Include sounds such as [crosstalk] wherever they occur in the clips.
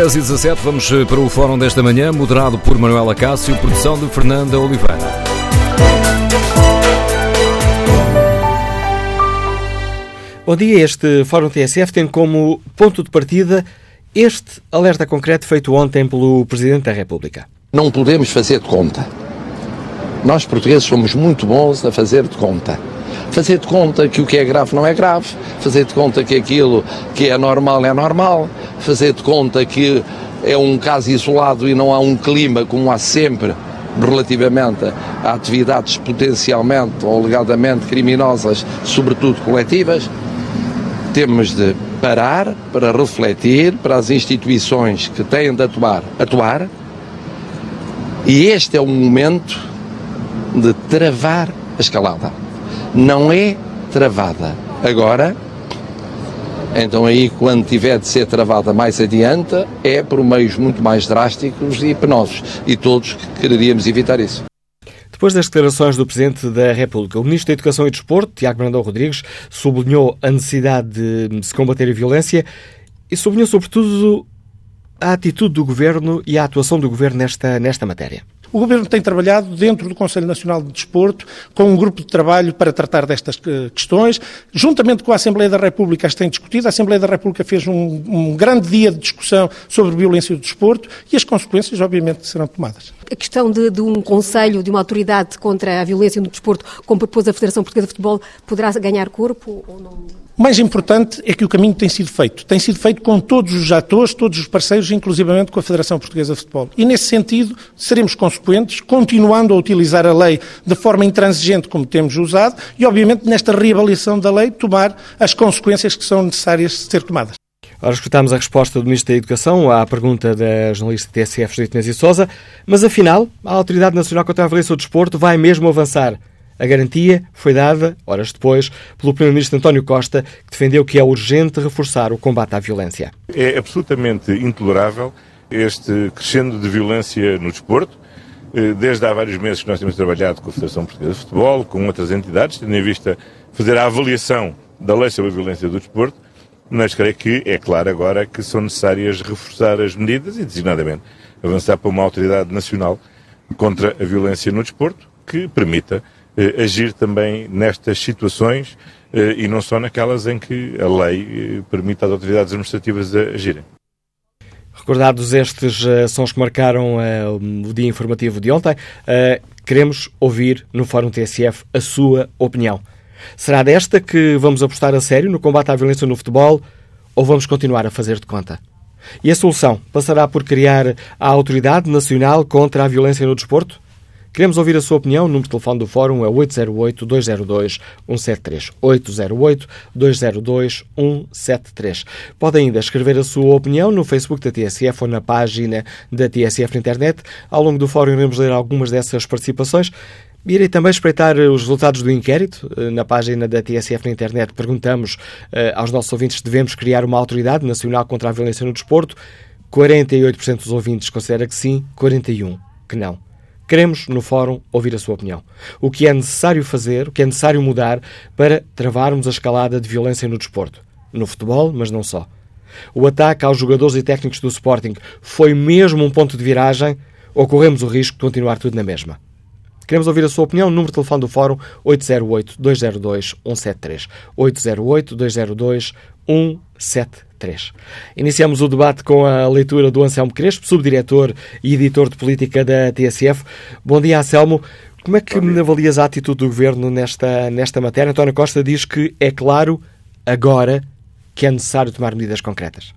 10 e 17 vamos eh, para o fórum desta manhã, moderado por Manuela Cássio, produção de Fernanda Oliveira. Bom dia, este Fórum TSF tem como ponto de partida este alerta concreto feito ontem pelo Presidente da República. Não podemos fazer de conta. Nós portugueses somos muito bons a fazer de conta fazer de conta que o que é grave não é grave, fazer de conta que aquilo que é normal é normal, fazer de conta que é um caso isolado e não há um clima como há sempre relativamente a atividades potencialmente ou alegadamente criminosas, sobretudo coletivas, temos de parar para refletir para as instituições que têm de atuar, atuar, e este é o momento de travar a escalada não é travada. Agora, então aí quando tiver de ser travada mais adiante, é por meios muito mais drásticos e penosos. E todos quereríamos evitar isso. Depois das declarações do Presidente da República, o Ministro da Educação e Desporto, Tiago Brandão Rodrigues, sublinhou a necessidade de se combater a violência e sublinhou sobretudo a atitude do Governo e a atuação do Governo nesta, nesta matéria. O Governo tem trabalhado dentro do Conselho Nacional de Desporto com um grupo de trabalho para tratar destas eh, questões. Juntamente com a Assembleia da República as tem discutido. A Assembleia da República fez um, um grande dia de discussão sobre violência do desporto e as consequências, obviamente, serão tomadas. A questão de, de um Conselho, de uma autoridade contra a violência no desporto, como propôs a Federação Portuguesa de Futebol, poderá ganhar corpo ou não? O mais importante é que o caminho tem sido feito. Tem sido feito com todos os atores, todos os parceiros, inclusivamente com a Federação Portuguesa de Futebol. E, nesse sentido, seremos consequentes, continuando a utilizar a lei de forma intransigente, como temos usado, e, obviamente, nesta reavaliação da lei, tomar as consequências que são necessárias de ser tomadas. Ora, escutamos a resposta do Ministro da Educação à pergunta da jornalista TSF Judite Inês Sousa, mas afinal, a Autoridade Nacional contra a Violência do Desporto vai mesmo avançar a garantia foi dada, horas depois, pelo Primeiro-Ministro António Costa, que defendeu que é urgente reforçar o combate à violência. É absolutamente intolerável este crescendo de violência no desporto. Eh, desde há vários meses que nós temos trabalhado com a Federação Portuguesa de Futebol, com outras entidades, tendo em vista fazer a avaliação da lei sobre a violência do desporto, mas creio que é claro agora que são necessárias reforçar as medidas e, designadamente, avançar para uma autoridade nacional contra a violência no desporto que permita eh, agir também nestas situações eh, e não só naquelas em que a lei eh, permite às autoridades administrativas agirem. Recordados estes uh, sons que marcaram uh, o dia informativo de ontem, uh, queremos ouvir no Fórum TSF a sua opinião. Será desta que vamos apostar a sério no combate à violência no futebol ou vamos continuar a fazer de conta? E a solução passará por criar a Autoridade Nacional contra a Violência no Desporto? Queremos ouvir a sua opinião. O número de telefone do Fórum é 808-202-173. 808-202-173. Pode ainda escrever a sua opinião no Facebook da TSF ou na página da TSF na internet. Ao longo do Fórum iremos ler algumas dessas participações. Irei também espreitar os resultados do inquérito. Eh, na página da TSF na internet perguntamos uh, aos nossos ouvintes se devemos criar uma autoridade nacional contra a violência no desporto. 48% dos ouvintes considera que sim, 41% que não. Queremos, no Fórum, ouvir a sua opinião. O que é necessário fazer, o que é necessário mudar para travarmos a escalada de violência no desporto. No futebol, mas não só. O ataque aos jogadores e técnicos do Sporting foi mesmo um ponto de viragem ou corremos o risco de continuar tudo na mesma? Queremos ouvir a sua opinião. Número de telefone do Fórum 808-202-173. 808-202-173. 3. Iniciamos o debate com a leitura do Anselmo Crespo, subdiretor e editor de política da TSF. Bom dia, Anselmo. Como é que avalias a atitude do Governo nesta, nesta matéria? António Costa diz que é claro agora que é necessário tomar medidas concretas.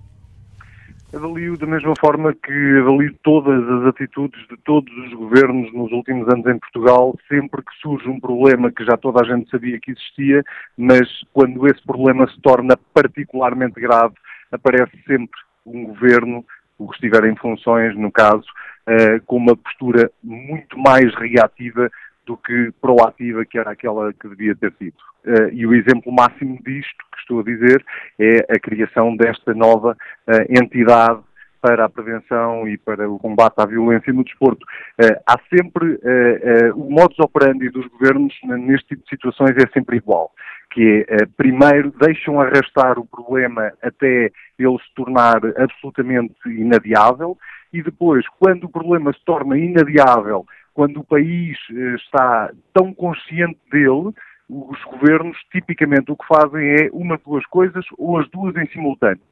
Avalio da mesma forma que avalio todas as atitudes de todos os governos nos últimos anos em Portugal, sempre que surge um problema que já toda a gente sabia que existia, mas quando esse problema se torna particularmente grave, aparece sempre um governo, o que estiver em funções, no caso, uh, com uma postura muito mais reativa do que proativa, que era aquela que devia ter sido. Uh, e o exemplo máximo disto, que estou a dizer, é a criação desta nova uh, entidade para a prevenção e para o combate à violência no desporto. Uh, há sempre, o modus operandi dos governos neste tipo de situações é sempre igual que é, primeiro, deixam arrastar o problema até ele se tornar absolutamente inadiável e depois, quando o problema se torna inadiável, quando o país está tão consciente dele, os governos tipicamente o que fazem é uma de duas coisas ou as duas em simultâneo.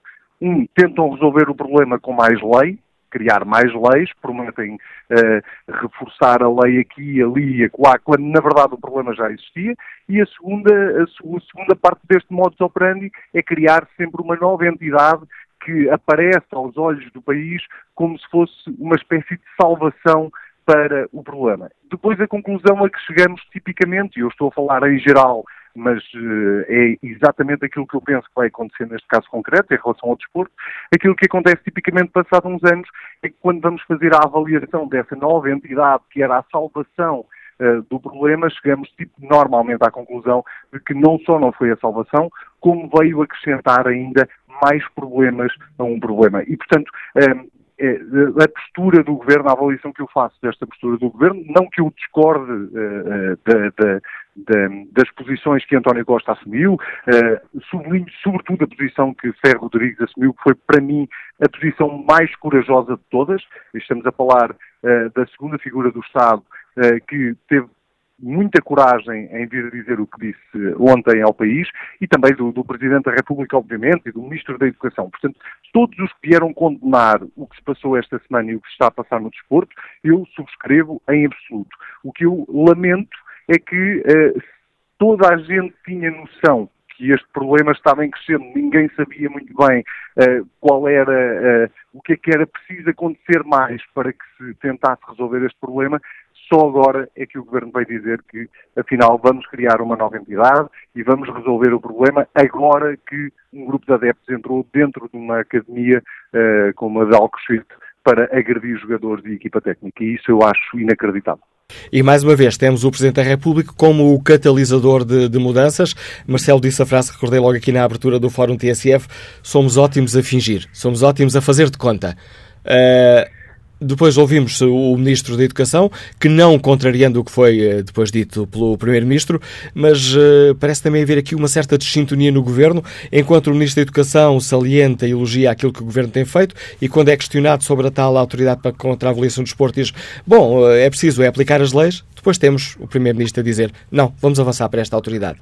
Um, tentam resolver o problema com mais lei, criar mais leis, prometem uh, reforçar a lei aqui, ali e acolá, quando na verdade o problema já existia, e a segunda, a, a segunda parte deste modus operandi é criar sempre uma nova entidade que aparece aos olhos do país como se fosse uma espécie de salvação para o problema. Depois a conclusão a que chegamos tipicamente, e eu estou a falar em geral, mas uh, é exatamente aquilo que eu penso que vai acontecer neste caso concreto, em relação ao desporto, aquilo que acontece tipicamente passado uns anos é que quando vamos fazer a avaliação dessa nova entidade que era a salvação uh, do problema, chegamos tipo, normalmente à conclusão de que não só não foi a salvação, como veio acrescentar ainda mais problemas a um problema. E, portanto, é, a postura do governo, a avaliação que eu faço desta postura do governo, não que eu discorde uh, da, da, das posições que António Costa assumiu, uh, sublinho sobretudo a posição que Ferro Rodrigues assumiu, que foi para mim a posição mais corajosa de todas. Estamos a falar uh, da segunda figura do Estado que teve muita coragem em vir dizer o que disse ontem ao país e também do, do, Presidente da República, obviamente, e do Ministro da Educação. Portanto, todos os que vieram condenar o que se passou esta semana e o que se está a passar no desporto, eu subscrevo em absoluto. O que eu lamento é que uh, toda a gente tinha noção que este problema estava em crescendo, ninguém sabia muito bem uh, qual era, uh, o que é que era preciso acontecer mais para que se tentasse resolver este problema, só agora é que o Governo vai dizer que, afinal, vamos criar uma nova entidade e vamos resolver o problema agora que um grupo de adeptos entrou dentro de uma academia uh, como a de Alcochete para agredir jogadores e equipa técnica. E isso eu acho inacreditável. E mais uma vez temos o Presidente da República como o catalisador de, de, mudanças. Marcelo disse a frase recordei logo aqui na abertura do Fórum TSF: somos ótimos a fingir, somos ótimos a fazer de conta. Uh, depois ouvimos o Ministro da Educação, que não contrariando o que foi eh, depois dito pelo Primeiro-Ministro, mas uh, parece também haver aqui uma certa desintonia no Governo, enquanto o Ministro da Educação salienta e elogia aquilo que o Governo tem feito, e quando é questionado sobre a tal autoridade para contra a avaliação do esporte, diz, bom, eh, é preciso é aplicar as leis, depois temos o Primeiro-Ministro a dizer, não, vamos avançar para esta autoridade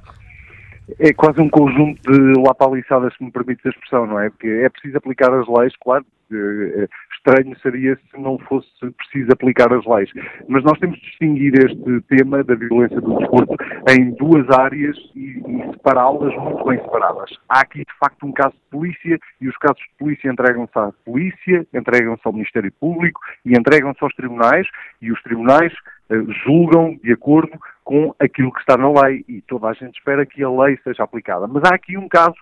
é quase um conjunto de lapaliçadas, se me permite a expressão, não é? Porque é preciso aplicar as leis, claro, eh, estranho seria se não fosse preciso aplicar as leis. Mas nós temos de distinguir este tema da violência do desporto em duas áreas e, e separá-las muito bem separadas. Há aqui, de facto, um caso de polícia e os casos de polícia entregam-se à polícia, entregam-se ao Ministério Público e entregam-se aos tribunais e os tribunais julgam de acordo com aquilo que está na lei e toda a gente espera que a lei seja aplicada. Mas há aqui um caso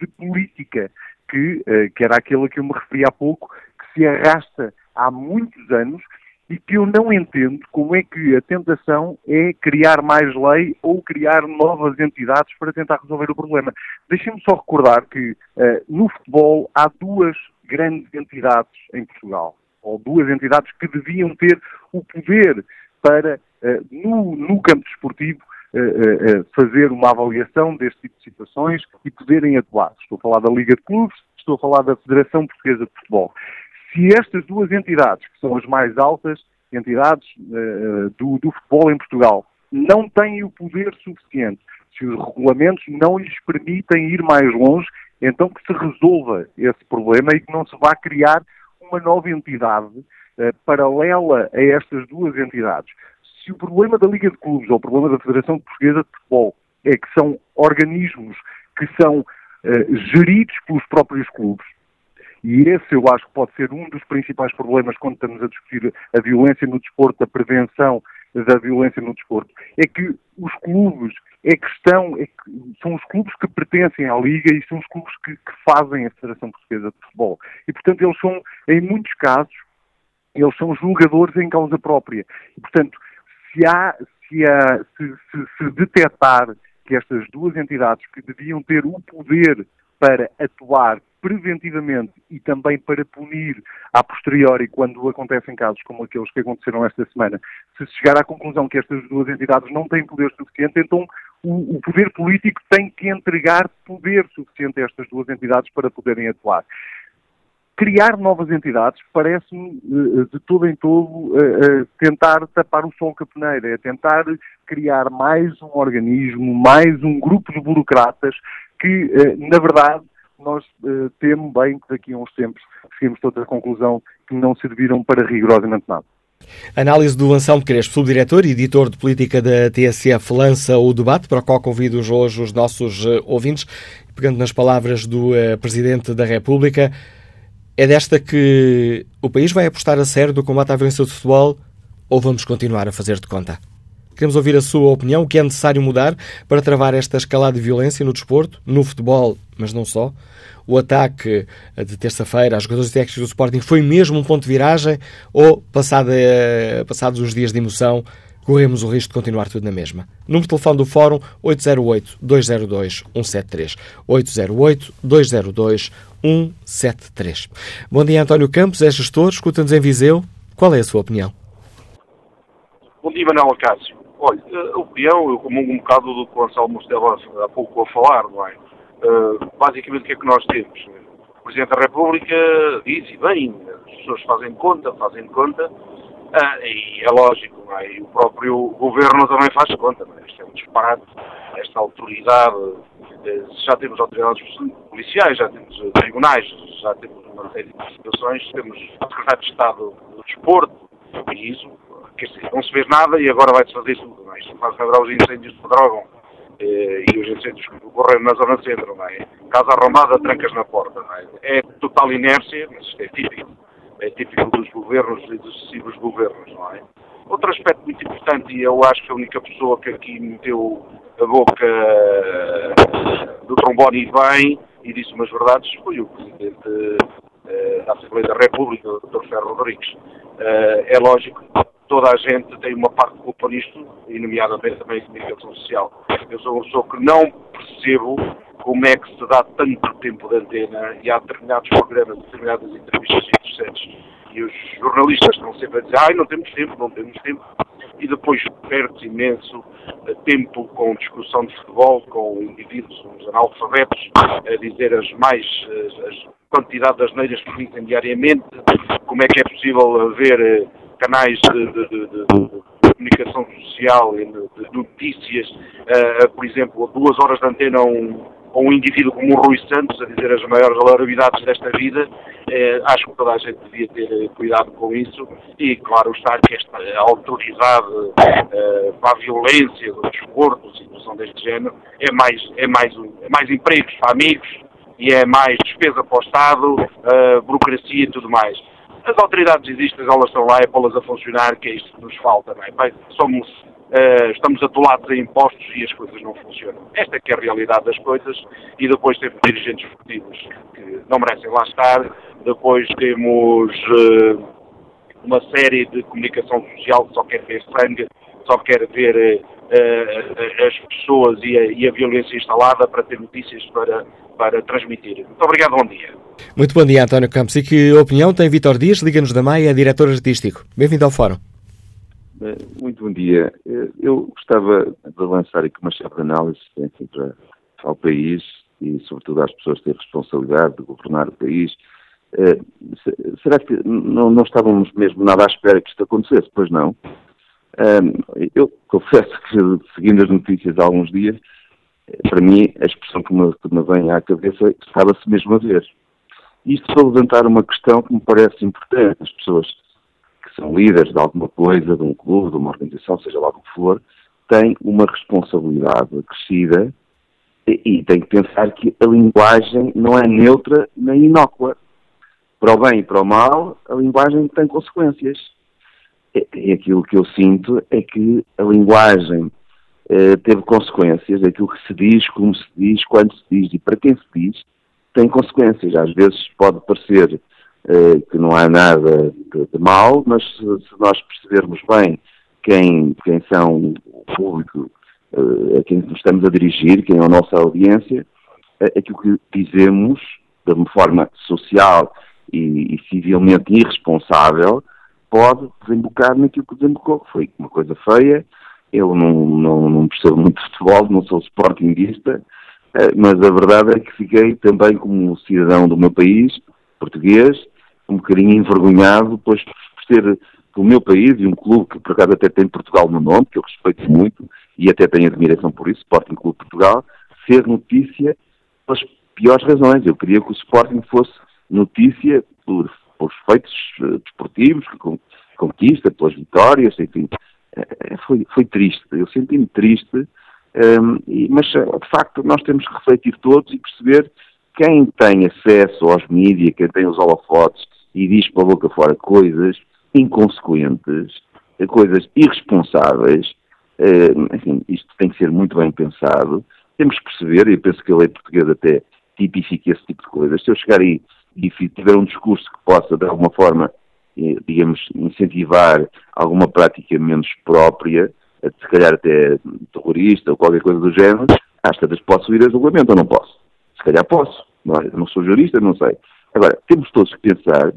de política que, uh, que era aquele a que eu me referi há pouco, que se arrasta há muitos anos e que eu não entendo como é que a tentação é criar mais lei ou criar novas entidades para tentar resolver o problema. Deixem-me só recordar que uh, no futebol há duas grandes entidades em Portugal, ou duas entidades que deviam ter o poder para, uh, no, no campo desportivo, uh, fazer uma avaliação deste tipo de situações e poderem atuar. Estou a falar da Liga de Clubes, estou a falar da Federação Portuguesa de Futebol se estas duas entidades, que são as mais altas entidades do, do futebol em Portugal, não têm o poder suficiente, se os regulamentos não lhes permitem ir mais longe, então que se resolva esse problema e que não se vá criar uma nova entidade paralela a estas duas entidades. Se o problema da Liga de Clubes ou o problema da Federação Portuguesa de Futebol é que são organismos que são uh, geridos pelos próprios clubes, e esse eu acho que pode ser um dos principais problemas quando estamos a discutir a violência no desporto, a prevenção da violência no desporto. É que os clubes é que estão, é que são os clubes que pertencem à Liga e são os clubes que, que fazem a Federação Portuguesa de Futebol. E, portanto, eles são, em muitos casos, eles são julgadores em causa própria. E, portanto, se há, se, há, se, se, se detectar que estas duas entidades que deviam ter o poder para atuar preventivamente e também para punir a posteriori quando acontecem casos como aqueles que aconteceram esta semana, se chegar à conclusão que estas duas entidades não têm poder suficiente, então o, o poder político tem que entregar poder suficiente a estas duas entidades para poderem atuar criar novas entidades parece-me, eh, de todo em todo, eh, eh, tentar tapar o sol com a peneira, é tentar criar mais um organismo, mais um grupo de burocratas que, na verdade, nós temos bem que daqui a uns tempos cheguemos todos à conclusão que não serviram para rigorosamente nada. Análise do Anselmo Crespo, subdiretor e editor de política da TSF, lança o debate para o qual convido hoje os nossos ouvintes, pegando nas palavras do Presidente da República. É desta que o país vai apostar a sério no combate à violência futebol ou vamos continuar a fazer de conta? Queremos ouvir a sua opinião, o que é necessário mudar para travar esta escalada de violência no desporto, no futebol, mas não só. O ataque de terça-feira aos jogadores técnicos do Sporting foi mesmo um ponto de viragem ou, passado, passados os dias de emoção, corremos o risco de continuar tudo na mesma. Número de telefone do Fórum 808-202-173. 808-202-173. Bom dia, António Campos, é gestor, escuta-nos em Viseu. Qual é a sua opinião? Bom dia, Manuel Acácio. Olha, a opinião, eu comungo um bocado do que o Anselmo estava há pouco a falar, não é? Uh, basicamente, o que é que nós temos? O Presidente da República diz, e bem, as pessoas fazem conta, fazem conta, ah, e é lógico, é? e o próprio governo também faz conta. Não é? Isto é um disparate, esta autoridade. Eh, já temos autoridades policiais, já temos eh, tribunais, já temos uma série de situações, temos o secretário de Estado do Desporto, e isso, quer dizer, não se vê nada e agora vai-se fazer tudo. Não é? Isto faz lembrar os incêndios de Pedrógão eh, e os incêndios que ocorreram na Zona Centro, não é? Casa arrombada, trancas na porta, não é? É total inércia, mas isto é típico é típico dos governos e dos sucessivos governos, não é? Outro aspecto muito importante, e eu acho que a única pessoa que aqui meteu a boca do trombone bem e disse umas verdades foi o Presidente uh, da Assembleia da República, o Dr. Ferro Rodrigues. Uh, é lógico, toda a gente tem uma parte de culpa nisto, e nomeadamente também a comunicação social. Eu sou uma pessoa que não percebo como é que se dá tanto tempo de antena e há determinados programas, determinadas entrevistas interessantes e os jornalistas estão sempre a dizer ai, não temos tempo, não temos tempo e depois perde imenso eh, tempo com discussão de futebol, com indivíduos, uns analfabetos, a dizer as mais, eh, as quantidade das neiras que dizem diariamente, como é que é possível haver eh, canais de, de, de, de comunicação social e de, notícias, uh, por exemplo, duas horas de antena a um, um indivíduo como o Rui Santos a dizer as maiores alarvidades desta vida, eh, acho que toda a gente devia ter eh, cuidado com isso e, claro, está que esta autoridade eh, para a violência do desporto, situação deste género, é mais, é, mais, é mais empregos para amigos e é mais despesa para o Estado, uh, burocracia e tudo mais. As autoridades existem, elas estão lá, é pô-las a funcionar, que é isto que nos falta, não é? somos Uh, estamos atolados em impostos e as coisas não funcionam. Esta é que é a realidade das coisas e depois temos dirigentes esportivos que não merecem lá estar, depois temos uh, uma série de comunicação social que só quer ver sangue, só quer ver uh, as pessoas e a, e a, violência instalada para ter notícias para, para transmitir. Muito obrigado, bom dia. Muito bom dia, António Campos. E que opinião tem Vitor Dias, Liga-nos da Maia, diretor artístico. Bem-vindo ao Fórum. Eh, muito bom dia. Eh, eu gostava de lançar aqui uma chave de análise enfim, para, ao país e, sobretudo, às pessoas que têm responsabilidade de governar o país. Eh, será que não, não estávamos mesmo nada à espera que isto acontecesse? Pois não. Eu confesso que, seguindo as notícias há alguns dias, para mim, a expressão que me, que me vem à cabeça estava-se mesmo a ver. Isto para levantar uma questão que me parece importante. As pessoas são líderes de alguma coisa, de um clube, de uma organização, seja lá o que for, têm uma responsabilidade acrescida e, têm que pensar que a linguagem não é neutra nem inócua. Para o bem e para o mal, a linguagem tem consequências. E, aquilo que eu sinto é que a linguagem eh, teve consequências, aquilo que se diz, como se diz, quando se diz e para quem se diz, tem consequências. Às vezes pode parecer que não há nada de, de mal, mas se, se, nós percebermos bem quem, quem são o público uh, a quem nos estamos a dirigir, quem é a nossa audiência, uh, aquilo que dizemos de uma forma social e, e civilmente irresponsável pode desembocar naquilo que desembocou, foi uma coisa feia. Eu não, não, não percebo muito de futebol, não sou sportinguista, eh, mas a verdade é que fiquei também como cidadão do meu país, português, um bocadinho envergonhado, pois por ter o meu país e um clube que por acaso até tem Portugal no nome, que eu respeito muito e até tenho admiração por isso, Sporting Clube Portugal, ser notícia pelas piores razões. Eu queria que o Sporting fosse notícia por, por feitos uh, desportivos, que conquista, pelas vitórias, enfim. Uh, foi, foi triste. Eu senti-me triste, um, ehm, e, mas de facto nós temos que refletir todos e perceber quem tem acesso aos mídias, quem tem os holofotes e diz para a boca fora coisas inconsequentes, coisas irresponsáveis, eh, enfim, isto tem que ser muito bem pensado. Temos que perceber, e eu penso que a lei portuguesa até tipifica esse tipo de coisas. Se eu chegar aí e tiver um discurso que possa, de alguma forma, eh, digamos, incentivar alguma prática menos própria, eh, se calhar até terrorista ou qualquer coisa do género, às tantas posso ir a julgamento ou não posso? Se calhar posso. Não, é? não sou jurista, não sei. Agora, temos todos que pensar,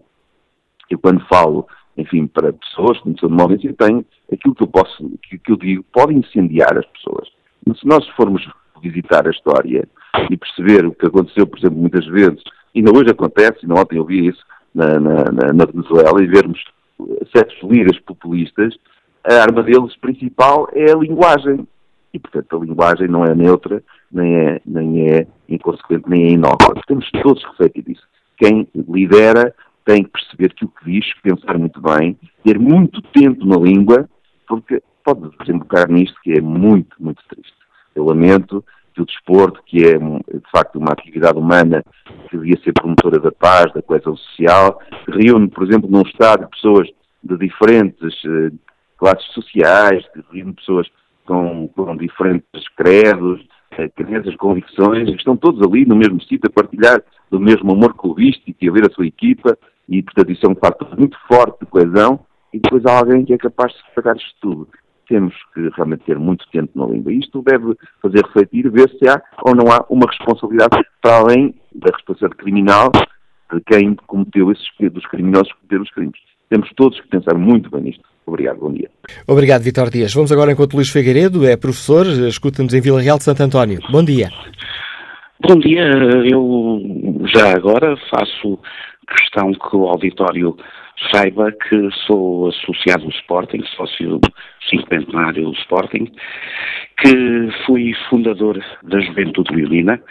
eu quando falo enfim, para pessoas que de móveis, eu tenho aquilo que eu posso, que, que eu digo, pode incendiar as pessoas. Mas se nós formos visitar a história e perceber o que aconteceu, por exemplo, muitas vezes, ainda hoje acontece, ainda ontem eu vi isso na, na, na Venezuela, e vermos certos líderes populistas, a arma deles principal é a linguagem. E, portanto, a linguagem não é neutra, nem é, nem é inconsequente, nem é inócua. Temos todos refletir isso. Quem lidera tem que perceber que o que diz, pensar muito bem, ter muito tempo na língua, porque pode desembocar nisto que é muito, muito triste. Eu lamento que o desporto, que é de facto uma atividade humana que devia ser promotora da paz, da coesão social, reúne, por exemplo, num estádio pessoas de diferentes uh, classes sociais, reúne pessoas com, com diferentes credos, uh, crenças, convicções, que estão todos ali no mesmo sítio a partilhar do mesmo amor clubístico e a ver a sua equipa e, portanto, isso é um fator muito forte de coesão e depois há alguém que é capaz de destacar isto tudo. Temos que realmente ter muito tempo na língua. Isto deve fazer refletir, ver se há ou não há uma responsabilidade para além da responsabilidade criminal de quem cometeu esses, dos criminosos que cometeram os crimes. Temos todos que pensar muito bem nisto. Obrigado, bom dia. Obrigado, Vitor Dias. Vamos agora enquanto Luís Figueiredo é professor, escuta-nos em Vila Real de Santo António. Bom dia. Bom dia, eu já agora faço questão que o auditório saiba que sou associado do Sporting, sócio cinquentenário do Sporting, que fui fundador da Juventude Violina,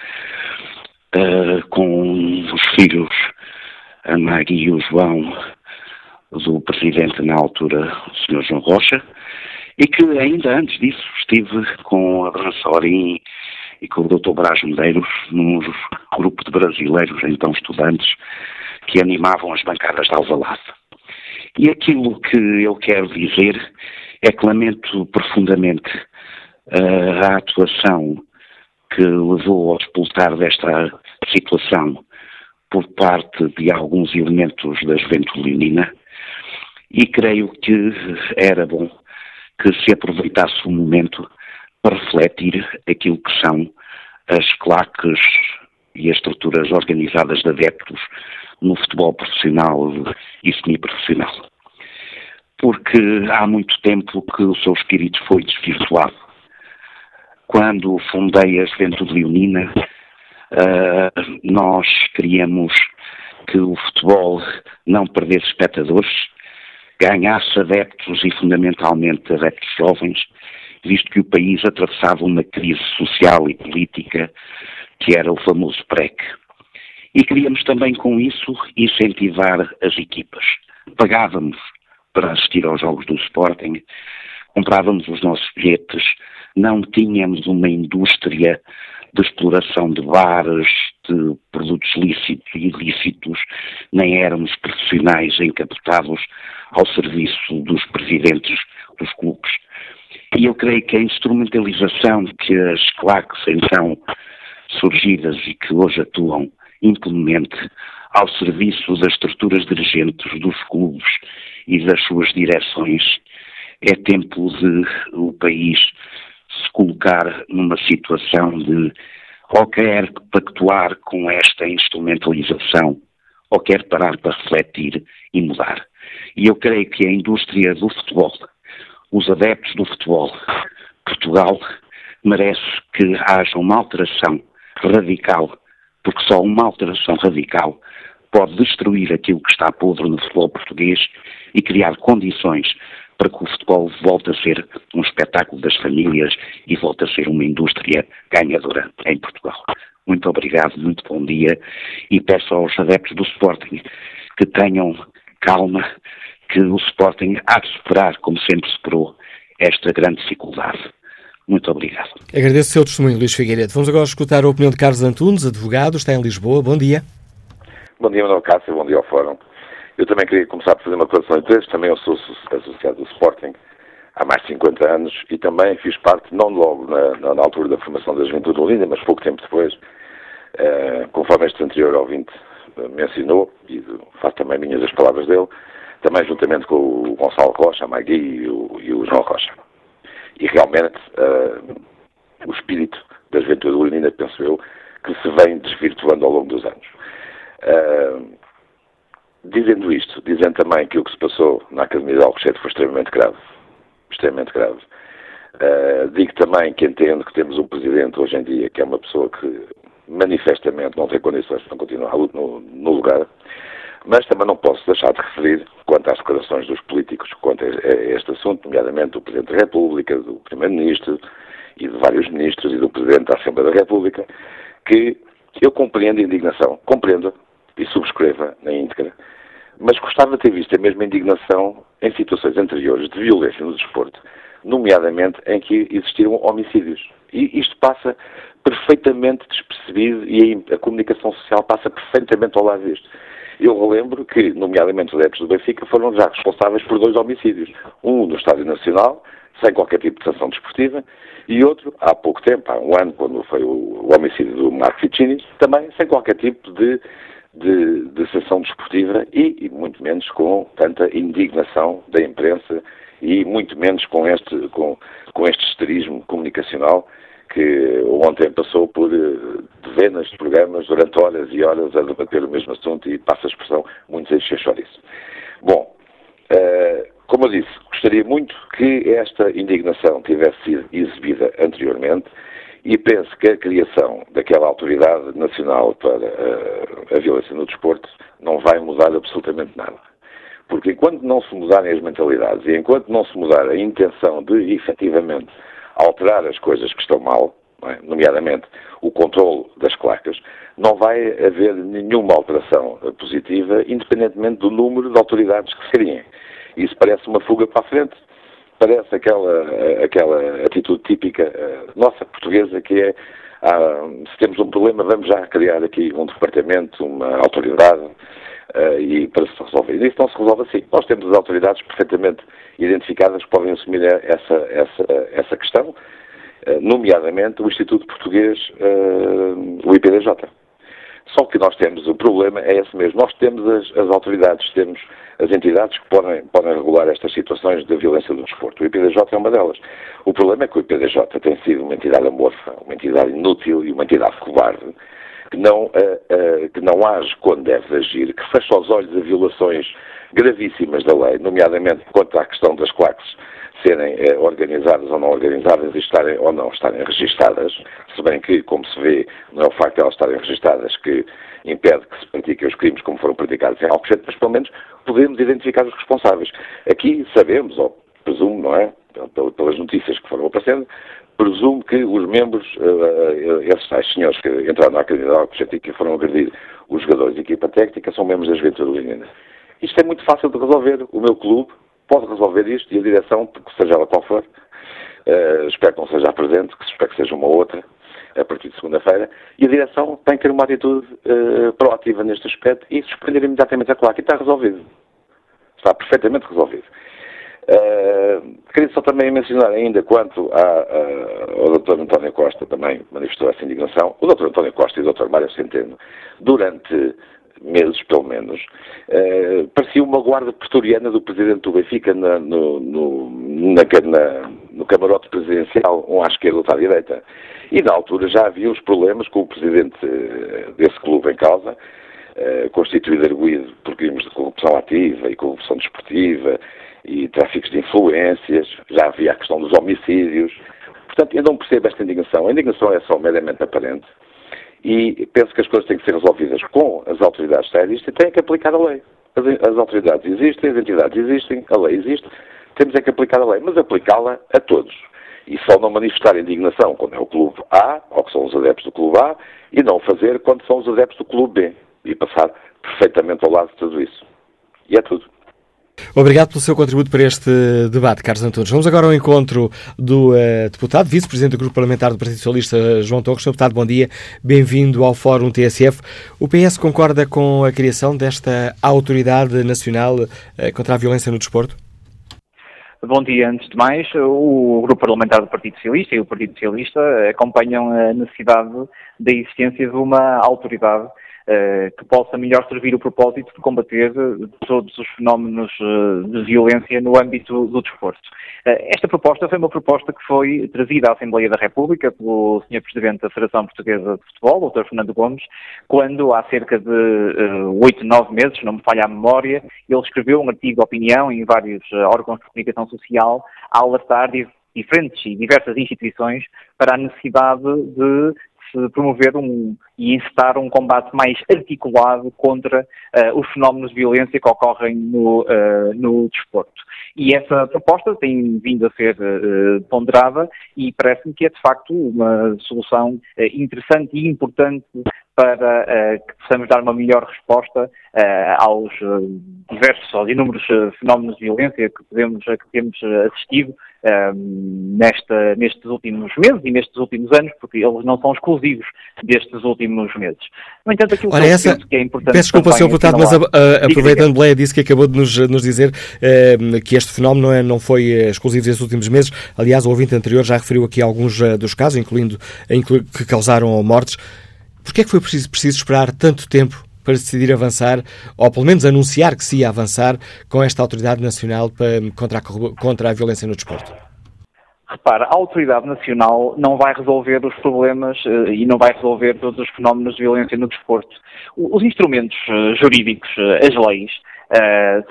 uh, com os filhos, a Maggie e o João, do presidente na altura, o Sr. João Rocha, e que ainda antes disso estive com a Bransorim e com o Dr. Brás Medeiros num grupo de brasileiros, então estudantes, que animavam as bancadas de Alvalade. E aquilo que eu quero dizer é que lamento profundamente uh, a atuação que levou ao expulsar desta situação por parte de alguns elementos da juventude leonina e creio que era bom que se aproveitasse o momento para refletir aquilo que são as claques e as estruturas organizadas de adeptos no futebol profissional e semi-profissional. Porque há muito tempo que o seu espírito foi desvirtuado. Quando fundei a Juventude Leonina, uh, nós queríamos que o futebol não perdesse espectadores, ganhasse adeptos e fundamentalmente adeptos jovens, visto que o país atravessava uma crise social e política que era o famoso PREC. E queríamos também com isso incentivar as equipas. Pagávamos para assistir aos jogos do Sporting, comprávamos os nossos bilhetes, não tínhamos uma indústria de exploração de bares, de produtos lícitos e ilícitos, nem éramos profissionais encapotados ao serviço dos presidentes dos clubes. E eu creio que a instrumentalização que as claques então surgidas e que hoje atuam implemente ao serviço das estruturas dirigentes dos clubes e das suas direções, é tempo de o país se colocar numa situação de ou quer pactuar com esta instrumentalização ou quer parar para refletir e mudar. E eu creio que a indústria do futebol, os adeptos do futebol, Portugal merece que haja uma alteração radical, porque só uma alteração radical pode destruir aquilo que está podre no futebol português e criar condições para que o futebol volte a ser um espetáculo das famílias e volte a ser uma indústria ganhadora em Portugal. Muito obrigado, muito bom dia e peço aos adeptos do Sporting que tenham calma, que o Sporting há de superar, como sempre superou, esta grande dificuldade. Muito obrigado. Agradeço o seu testemunho, Luís Figueiredo. Vamos agora escutar a opinião de Carlos Antunes, advogado, está em Lisboa. Bom dia. Bom dia, Manuel Cássio, bom dia ao Fórum. Eu também queria começar por fazer uma declaração de interesse. Também eu sou associado do Sporting há mais de 50 anos e também fiz parte, não logo na, na, altura da formação da Juventude Olinda, mas pouco tempo depois, uh, conforme este anterior ouvinte mencionou, e faço também minhas as palavras dele, também juntamente com o Gonçalo Rocha, a Magui e o, e o João Rocha. E realmente uh, o espírito da Juventude Olinda, penso eu, que se vem desvirtuando ao longo dos anos. Uh, Dizendo isto, dizendo também que o que se passou na Academia de Alcochete foi extremamente grave, extremamente grave, uh, digo também que entendo que temos um Presidente hoje em dia que é uma pessoa que manifestamente não tem condições para continuar no, no lugar, mas também não posso deixar de referir, quanto às declarações dos políticos quanto a este assunto, nomeadamente do Presidente da República, do Primeiro-Ministro e de vários ministros e do Presidente da Assembleia da República, que eu compreendo a indignação, compreendo e subscreva na íntegra, mas gostava de ter visto a mesma indignação em situações anteriores de violência no desporto, nomeadamente em que existiram homicídios. E isto passa perfeitamente despercebido e a comunicação social passa perfeitamente ao lado disto. Eu relembro que, nomeadamente os adeptos do Benfica, foram já responsáveis por dois homicídios. Um no Estádio Nacional, sem qualquer tipo de sanção desportiva, e outro, há pouco tempo, há um ano, quando foi o, homicídio do Marco Ficini, também sem qualquer tipo de de, de sessão desportiva e, e, muito menos com tanta indignação da imprensa e muito menos com este, com, com este esterismo comunicacional que ontem passou por eh, dezenas de programas durante horas e horas a debater o mesmo assunto e passa a expressão muitos encher isso. Bom, uh, como eu disse, gostaria muito que esta indignação tivesse sido exibida anteriormente e penso que a criação daquela autoridade nacional para a, eh, a violência no desporto não vai mudar absolutamente nada. Porque enquanto não se mudarem as mentalidades e enquanto não se mudar a intenção de, efetivamente, alterar as coisas que estão mal, é? nomeadamente o controle das clacas, não vai haver nenhuma alteração positiva, independentemente do número de autoridades que seriem. Isso parece uma fuga para a frente parece aquela, aquela atitude típica eh, nossa portuguesa que é ah, se temos um problema vamos já criar aqui um departamento, uma autoridade uh, e para se resolver. Isso não se resolve assim. Nós temos as autoridades perfeitamente identificadas que podem assumir essa, essa, essa questão, uh, nomeadamente o Instituto Português, o IPDJ. Só que nós temos, o problema é esse mesmo. Nós temos as, as autoridades, temos as entidades que podem, podem regular estas situações de violência do desporto. O IPDJ é uma delas. O problema é que o IPDJ tem sido uma entidade amorfa, uma entidade inútil e uma entidade covarde, que não, uh, uh, que não age quando deve agir, que fecha os olhos a violações gravíssimas da lei, nomeadamente quanto à questão das claques serem eh, organizadas ou não organizadas e estarem ou não estarem registadas, se bem que, como se vê, não é o facto de elas estarem registadas que impede que se pratiquem os crimes como foram praticados em Alcochete, mas pelo menos podemos identificar os responsáveis. Aqui sabemos, ou presumo, não é, pelas notícias que foram aparecendo, presumo que os membros, uh, esses tais senhores que entraram na Academia de Alcochete e que foram agredir os jogadores de equipa técnica, são membros da Juventude Leonina. Isto é muito fácil de resolver. O meu clube pode resolver isto e a direção, seja ela qual for, uh, espero que não seja a presente, que espero que seja uma outra, a partir de segunda-feira, e a direção tem que ter uma atitude uh, proativa neste aspecto e suspender imediatamente a claque. E está resolvido. Está perfeitamente resolvido. Uh, queria só também mencionar ainda quanto ao Dr. António Costa, também manifestou essa indignação, o Dr. António Costa e o Dr. Mário Centeno, durante meses, pelo menos, uh, parecia uma guarda pretoriana do presidente do Benfica na, no, no, na, na, no camarote presidencial, um à esquerda, outro à direita. E na altura já havia os problemas com o presidente uh, desse clube em causa, uh, constituído arguído por crimes de corrupção ativa e corrupção desportiva e tráficos de influências, já havia a questão dos homicídios, Portanto, eu não percebo esta indignação. A indignação é só meramente aparente e penso que as coisas têm que ser resolvidas com as autoridades sérias e têm que aplicar a lei. As, as autoridades existem, as entidades existem, a lei existe, temos é que aplicar a lei, mas aplicá-la a todos. E só não manifestar indignação quando é o clube A, ou que são os adeptos do clube A, e não fazer quando são os adeptos do clube B. E passar perfeitamente ao lado de tudo isso. E é tudo. Obrigado pelo seu contributo para este debate, Carlos Antunes. Vamos agora ao encontro do uh, deputado, vice-presidente do Grupo Parlamentar do Partido Socialista, João Torres. Sr. Deputado, bom dia. Bem-vindo ao Fórum TSF. O PS concorda com a criação desta Autoridade Nacional uh, contra a Violência no Desporto? Bom dia. Antes de mais, o Grupo Parlamentar do Partido Socialista e o Partido Socialista acompanham a necessidade da existência de uma autoridade que possa melhor servir o propósito de combater eh, todos os fenómenos eh, de violência no âmbito do desporto. Esta proposta foi uma proposta que foi trazida à Assembleia da República pelo Sr. Presidente da Federação Portuguesa de Futebol, Dr. Fernando Gomes, quando há cerca de oito, nove meses, não me falha a memória, ele escreveu um artigo de opinião em vários órgãos de comunicação social a alertar diferentes e diversas instituições para a necessidade de se promover um, e incitar um combate mais articulado contra uh, os fenómenos de violência que ocorrem no, uh, no desporto. E essa proposta tem vindo a ser uh, ponderada e parece-me que é de facto uma solução interessante e importante para que possamos dar uma melhor resposta aos diversos, aos inúmeros fenómenos de violência que, podemos, que temos assistido nesta, nestes últimos meses e nestes últimos anos, porque eles não são exclusivos destes últimos meses. No entanto, aquilo Ora, que, essa, que é importante. Peço desculpa, Sr. Deputado, mas a, a, aproveitando, Bleia disse que acabou de nos, nos dizer que este fenómeno não, é, não foi exclusivo destes últimos meses. Aliás, o ouvinte anterior já referiu aqui alguns dos casos, incluindo inclu, que causaram mortes. Porquê é que foi preciso, preciso esperar tanto tempo para decidir avançar, ou pelo menos anunciar que se ia avançar com esta Autoridade Nacional para, contra, a, contra a violência no desporto? Repara, a Autoridade Nacional não vai resolver os problemas uh, e não vai resolver todos os fenómenos de violência no desporto. Os instrumentos uh, jurídicos, uh, as leis,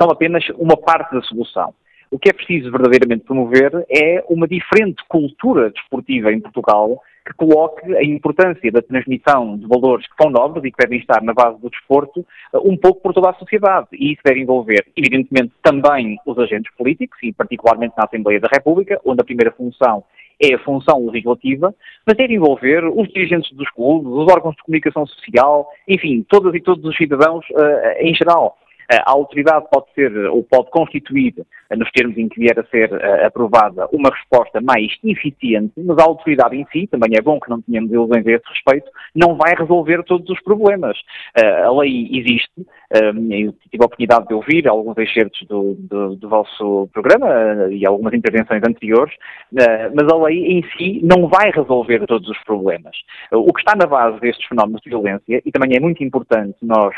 são apenas uma parte da solução. O que é preciso verdadeiramente promover é uma diferente cultura desportiva em Portugal que coloque a importância da transmissão de valores que são nobres e que devem estar na base do desporto eh, um pouco por toda a sociedade. E isso deve envolver, evidentemente, também os agentes políticos e particularmente na Assembleia da República, onde a primeira função é a função legislativa, mas deve envolver os dirigentes dos clubes, os órgãos de comunicação social, enfim, todas e todos os cidadãos uh, em geral. A autoridade pode ser ou pode constituir, nos termos em que vier a ser eh, aprovada, uma resposta mais eficiente, mas a autoridade em si, também é bom que não tenhamos ilusões a esse respeito, não vai resolver todos os problemas. Eh, a lei existe, eh, eu tive a oportunidade de ouvir alguns excertos do, do, do vosso programa e algumas intervenções anteriores, mas a lei em si não vai resolver todos os problemas. O que está na base destes fenómenos de violência, e também é muito importante nós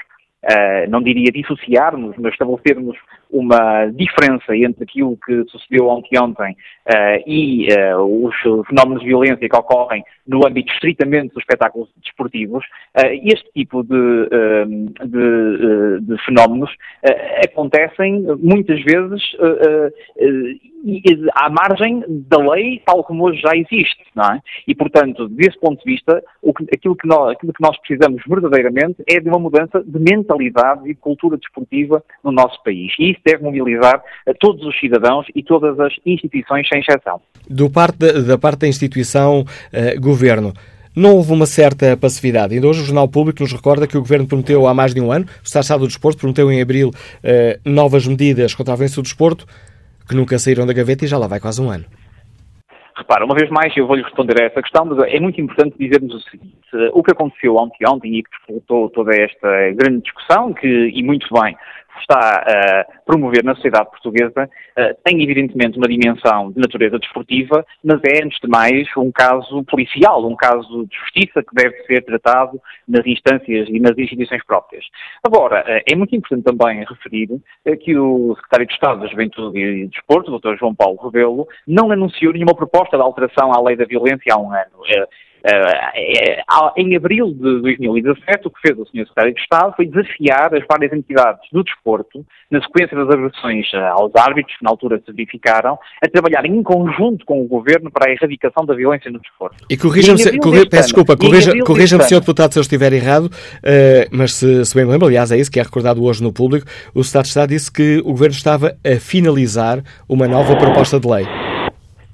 não diria dissociarmos, mas estabelecermos uma diferença entre aquilo que sucedeu ontem ontem uh, e uh, os fenómenos de violência que ocorrem no âmbito estritamente dos espetáculos desportivos, este tipo de, de, de fenómenos acontecem muitas vezes à margem da lei tal como hoje já existe, é? E, portanto, desse ponto de vista, que, aquilo, que nós, aquilo que nós precisamos verdadeiramente é de uma mudança de mentalidade e de cultura desportiva no nosso país. E isso deve mobilizar a todos os cidadãos e todas as instituições, sem exceção. Do parte da, da parte da instituição uh, governo, não houve uma certa passividade. Ainda hoje o Jornal Público nos recorda que o Governo prometeu há mais de um ano, o Estado do Desporto prometeu em abril uh, novas medidas contra a violência do desporto, que nunca saíram da gaveta e já lá vai quase um ano. Repara, uma vez mais eu vou-lhe responder a essa questão, mas é muito importante dizermos o seguinte. O que aconteceu ontem, ontem e que despertou toda esta grande discussão, que, e muito bem, está a promover na sociedade portuguesa eh, tem evidentemente uma dimensão de natureza desportiva, mas é, antes de mais, um caso policial, um caso de justiça que deve ser tratado nas instâncias e nas instituições próprias. Agora, eh, é muito importante também referir eh, que o Secretário de Estado da Juventude e Desporto, o Dr. João Paulo Rebelo, não anunciou nenhuma proposta de alteração à lei da violência há um ano. Uh, em abril de 2017, o que fez o Sr. Secretário de Estado foi desafiar as várias entidades do desporto, na sequência das agressões aos árbitros, que na altura se verificaram, a trabalhar em conjunto com o Governo para a erradicação da violência no desporto. E corrija-me, corri, peço desculpa, corrija-me, corrija Sr. Deputado, se eu estiver errado, uh, mas se, se bem me lembro, aliás, é isso que é recordado hoje no público, o Secretário de Estado disse que o Governo estava a finalizar uma nova proposta de lei.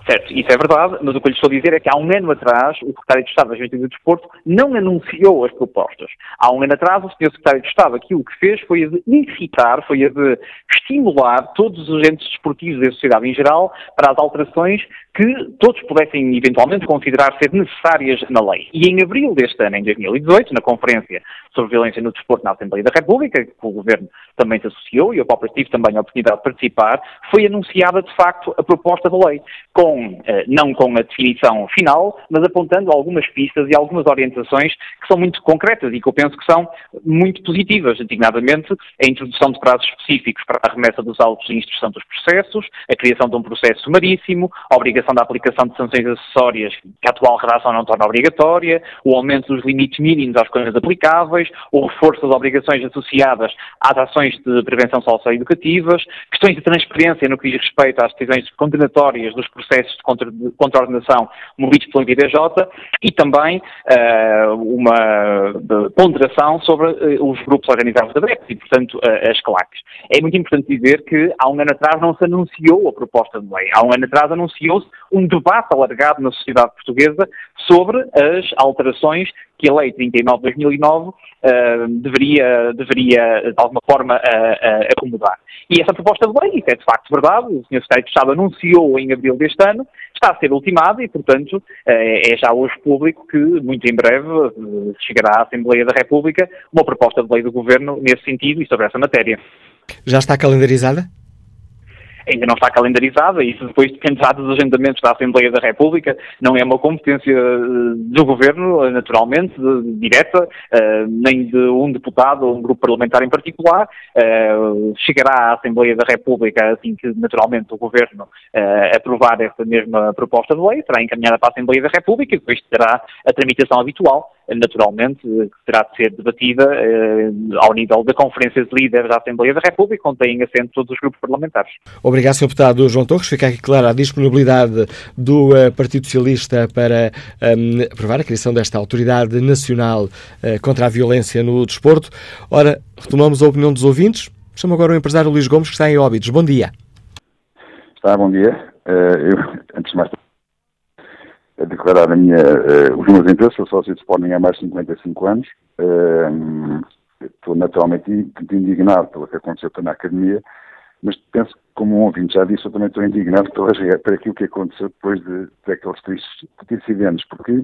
Certo, isso é verdade, mas o que eu lhe estou a dizer é que há um ano atrás o Secretário de Estado da Juventude do Desporto não anunciou as propostas. Há um ano atrás o Sr. Secretário de Estado aquilo que fez foi a de incitar, foi a de estimular todos os entes desportivos e a sociedade em geral para as alterações que todos pudessem eventualmente considerar ser necessárias na lei. E em abril deste ano, em 2018, na Conferência sobre Violência no Desporto na Assembleia da República, que o Governo também se associou e eu próprio tive também a oportunidade de participar, foi anunciada de facto a proposta da lei, com, eh, não com a definição final, mas apontando algumas pistas e algumas orientações que são muito concretas e que eu penso que são muito positivas, designadamente a introdução de prazos específicos para a remessa dos autos e instrução dos processos, a criação de um processo sumaríssimo, a obrigação da aplicação de sanções acessórias que a atual redação não torna obrigatória, o aumento dos limites mínimos às coisas aplicáveis, o reforço das obrigações associadas às ações de prevenção socioeducativas, questões de transparência no que diz respeito às decisões condenatórias dos processos de contraordenação movidos pelo IBDJ e também uh, uma ponderação sobre uh, os grupos organizados da BEPS e, portanto, uh, as claques. É muito importante dizer que há um ano atrás não se anunciou a proposta de lei. Há um ano atrás anunciou-se um debate alargado na sociedade portuguesa sobre as alterações que a Lei 39 de 2009 uh, deveria, deveria, de alguma forma, uh, acomodar. E essa proposta de lei, isso é de facto verdade, o Sr. Secretário de Estado anunciou em abril deste ano, está a ser ultimada e, portanto, é já hoje público que, muito em breve, chegará à Assembleia da República uma proposta de lei do Governo nesse sentido e sobre essa matéria. Já está calendarizada? Ainda não está calendarizada, e isso depois dependerá dos agendamentos da Assembleia da República, não é uma competência eh, do Governo, naturalmente, direta, uh, nem de um deputado ou um grupo parlamentar em particular, chegará à Assembleia da República assim que, naturalmente, o Governo aprovar essa mesma proposta de lei, será encaminhada para a Assembleia da República e depois terá a tramitação habitual naturalmente, que terá de ser debatida eh, ao nível da Conferência de Líderes da Assembleia da República, onde têm assento todos os grupos parlamentares. Obrigado, Sr. Deputado João Torres. Fica aqui clara a disponibilidade do uh, Partido Socialista para um, aprovar a criação desta Autoridade Nacional uh, contra a Violência no Desporto. Ora, retomamos a opinião dos ouvintes. Chamo agora o empresário Luís Gomes, que está em Óbidos. Bom dia. Está, bom dia. Uh, eu, antes de mais a declarar a minha, uh, os meus interesses, sou sócio de Sporting há mais de 55 anos, uh, estou naturalmente indignado pelo que aconteceu na academia, mas penso que, como um ouvinte já disse, eu também estou indignado por, por aquilo que aconteceu depois de, daqueles tristes incidentes, porque,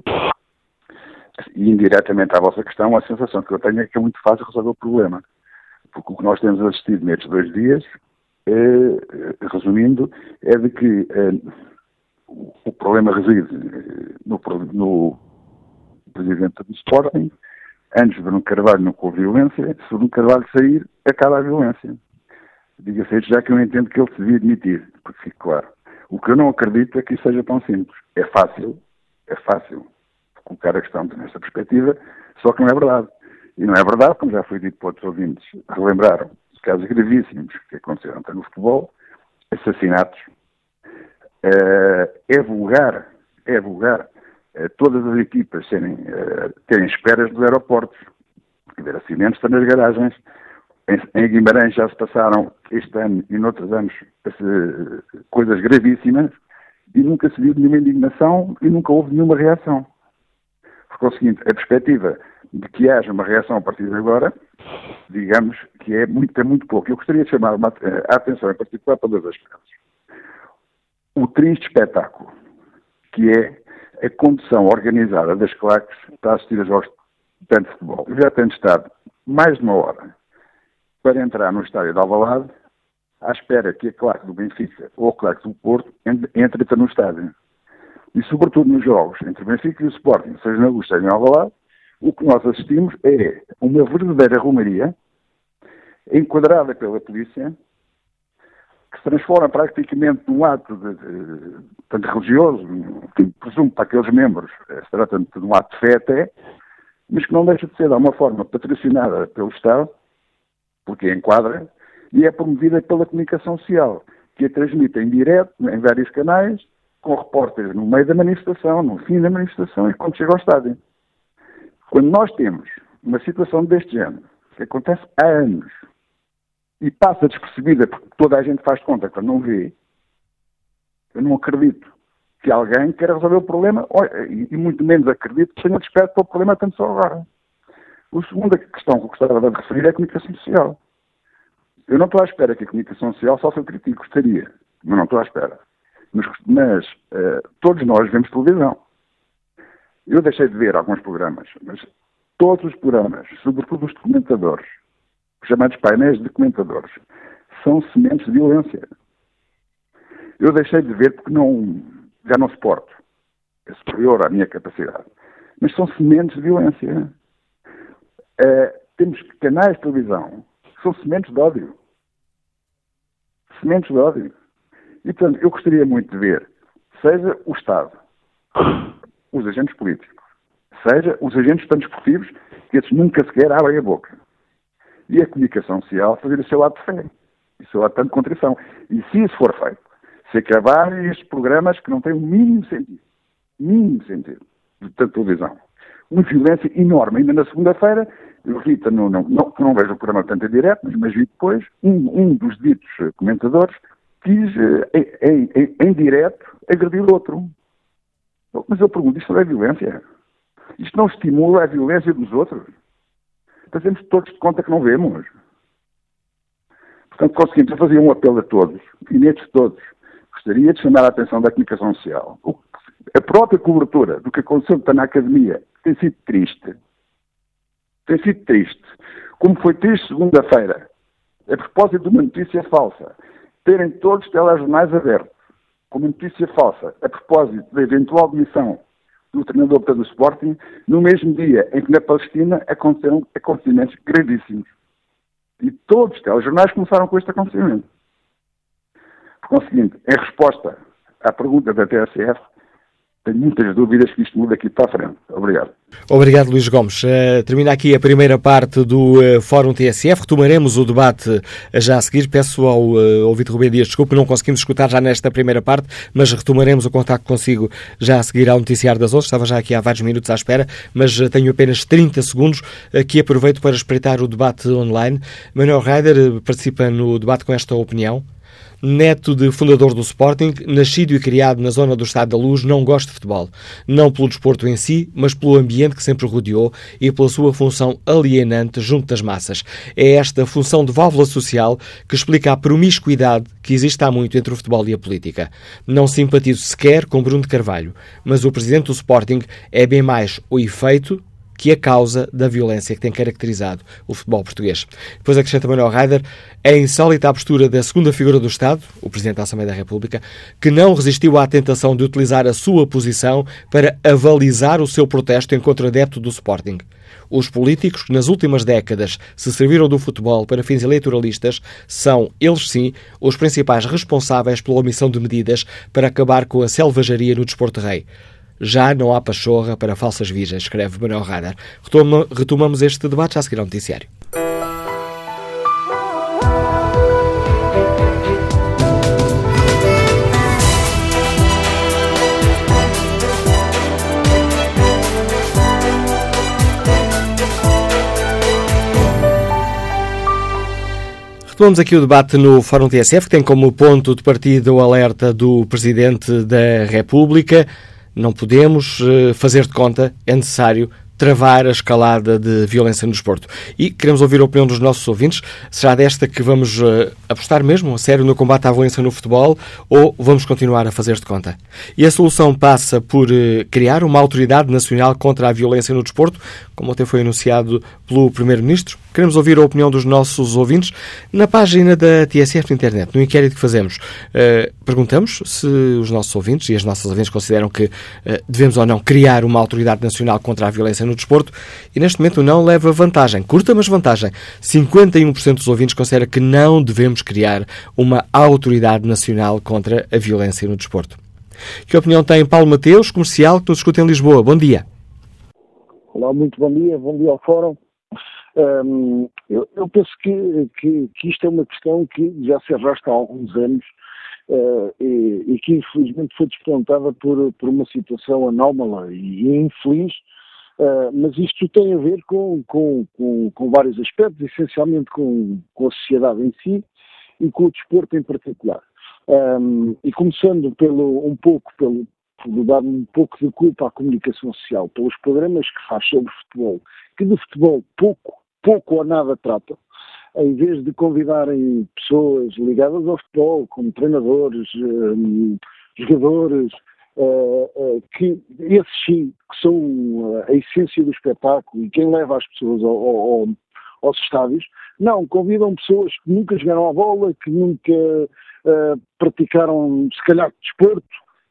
e indiretamente à vossa questão, a sensação que eu tenho é que é muito fácil resolver o problema. Porque o que nós temos assistido nestes dois dias, é, resumindo, é de que o problema reside eh, no, no presidente do Sporting. Antes de Bruno Carvalho não houve violência, se Bruno Carvalho sair, acaba a violência. Diga-se já que eu entendo que ele se devia admitir, porque fique claro. O que eu não acredito é que isso seja tão simples. É fácil, é fácil colocar a questão nesta perspectiva, só que não é verdade. E não é verdade, como já foi dito por outros ouvintes, relembraram casos gravíssimos que aconteceram até no futebol, assassinatos, é vulgar, é vulgar uh, todas as equipas serem, uh, terem esperas dos aeroportos, ver acidentes nas garagens. Em, Guimarães já se passaram este ano e noutros anos coisas gravíssimas e nunca se viu nenhuma indignação e nunca houve nenhuma reação. Porque é o seguinte, a perspectiva de que haja uma reação a partir de agora, digamos que é muito, é muito pouco. Eu gostaria de chamar a atenção em particular para dois aspectos o triste espetáculo, que é a condução organizada das claques para assistir a jogos de futebol. Já tenho estado mais de uma hora para entrar no estádio de Alvalade à espera que a claque do Benfica ou a claque do Porto entre, no estádio. E, sobretudo, nos jogos entre o Benfica e o Sporting, seja na luz, seja em Alvalade, o que nós assistimos é uma verdadeira romaria enquadrada pela polícia que se transforma praticamente num ato de, de, tanto religioso, que presumo para aqueles membros, eh, se trata de um ato de fé até, mas que não deixa de ser de alguma forma patrocinada pelo Estado, porque enquadra, e é promovida pela comunicação social, que a transmite em direto, em vários canais, com repórteres no meio da manifestação, no fim da manifestação e quando chega ao estádio. Quando nós temos uma situação deste género, que acontece há anos, e passa despercebida porque toda a gente faz conta quando não vê, eu não acredito que alguém queira resolver o problema, e muito menos acredito que tenha desperto para o problema tanto só agora. A segunda questão que eu gostava de referir é a comunicação social. Eu não estou à espera que a comunicação social só se critique, gostaria, mas não estou à espera. Mas, mas uh, todos nós vemos televisão. Eu deixei de ver alguns programas, mas todos os programas, sobretudo os documentadores, os chamados painéis documentadores, são sementes de violência. Eu deixei de ver porque não, já não suporto. É superior à minha capacidade. Mas são sementes de violência. Uh, temos canais de televisão que são sementes de ódio. Sementes de ódio. E, portanto, eu gostaria muito de ver, seja o Estado, os agentes políticos, seja os agentes tanto esportivos, que esses nunca sequer abrem a boca. E a comunicação social fazer o seu ato de fé, o seu ato de contrição. E se isso for feito, se acabarem estes programas que não têm o mínimo sentido, mínimo sentido, de tanta televisão, uma violência enorme. Ainda na segunda-feira, eu vi, não, não, não, não vejo o programa tanto em direto, mas, mas vi depois, um, um dos ditos comentadores quis, eh, em, em, em direto, agredir outro. Mas eu pergunto, isto não é violência? Isto não estimula a violência dos outros? Fazemos todos de conta que não vemos. Portanto, conseguimos fazer um apelo a todos, e nestes todos, gostaria de chamar a atenção da comunicação social. A própria cobertura do que aconteceu na academia tem sido triste. Tem sido triste. Como foi triste segunda-feira, a propósito de uma notícia falsa, terem todos os telejornais abertos, com uma notícia falsa, a propósito da eventual demissão do treinador do Sporting, no mesmo dia em que na Palestina aconteceram acontecimentos gravíssimos. E todos os telejornais começaram com este acontecimento. Por conseguinte, em resposta à pergunta da TSF, tenho muitas dúvidas que isto muda aqui para a frente. Obrigado. Obrigado, Luís Gomes. Uh, termina aqui a primeira parte do uh, Fórum TSF. Retomaremos o debate uh, já a seguir. Peço ao uh, ouvinte Rubem Dias desculpe, não conseguimos escutar já nesta primeira parte, mas retomaremos o contato consigo já a seguir ao Noticiário das 11. Estava já aqui há vários minutos à espera, mas tenho apenas 30 segundos que aproveito para espreitar o debate online. Manuel Reider participa no debate com esta opinião neto de fundador do Sporting, nascido e criado na zona do Estado da Luz, não gosta de futebol. Não pelo desporto em si, mas pelo ambiente que sempre rodeou e pela sua função alienante junto das massas. É esta função de válvula social que explica a promiscuidade que existe há muito entre o futebol e a política. Não simpatizo sequer com Bruno de Carvalho, mas o presidente do Sporting é bem mais o efeito que a causa da violência que tem caracterizado o futebol português. Depois acrescenta Manuel Reider, é insólita a postura da segunda figura do Estado, o Presidente da Assembleia da República, que não resistiu à tentação de utilizar a sua posição para avalizar o seu protesto em contra adepto do Sporting. Os políticos que nas últimas décadas se serviram do futebol para fins eleitoralistas são, eles sim, os principais responsáveis pela omissão de medidas para acabar com a selvageria no desporto rei. Já não há pachorra para falsas virgens, escreve Manuel Radar. Retoma, retomamos este debate já a seguir ao noticiário. Retomamos aqui o debate no Fórum TSF, que tem como ponto de partida o alerta do Presidente da República não podemos uh, fazer de conta, é necessário travar a escalada de violência no desporto. E queremos ouvir a opinião dos nossos ouvintes. Será desta que vamos uh, apostar mesmo a sério no combate à violência no futebol ou vamos continuar a fazer de conta? E a solução passa por uh, criar uma autoridade nacional contra a violência no desporto, como até foi anunciado pelo Primeiro-Ministro? Queremos ouvir a opinião dos nossos ouvintes na página da TSF na internet, no inquérito que fazemos. Uh, perguntamos se os nossos ouvintes e as nossas ouvintes consideram que uh, devemos ou não criar uma autoridade nacional contra a violência no desporto e neste momento não leva vantagem, curta mas vantagem. 51% dos ouvintes considera que não devemos criar uma autoridade nacional contra a violência no desporto. Que opinião tem Paulo Mateus, comercial, que nos escuta em Lisboa? Bom dia. Olá, muito bom dia, bom dia ao Fórum. Um, eu, eu, penso que, que, que, isto é uma questão que já se arrasta há alguns anos uh, e, e, que infelizmente foi despontada por, por uma situação anómala e infeliz, uh, mas isto tem a ver com, com, com, com vários aspectos, essencialmente com, com a sociedade em si e com o desporto em particular. Um, e começando pelo, um pouco pelo, por dar um pouco de culpa à comunicação social, pelos programas que faz sobre futebol, que de futebol pouco, pouco ou nada trata, em vez de convidarem pessoas ligadas ao futebol, como treinadores, um, jogadores, uh, uh, que esses sim, que são a essência do espetáculo e quem leva as pessoas ao, ao, aos estádios, não, convidam pessoas que nunca jogaram a bola, que nunca praticaram, se calhar, desporto,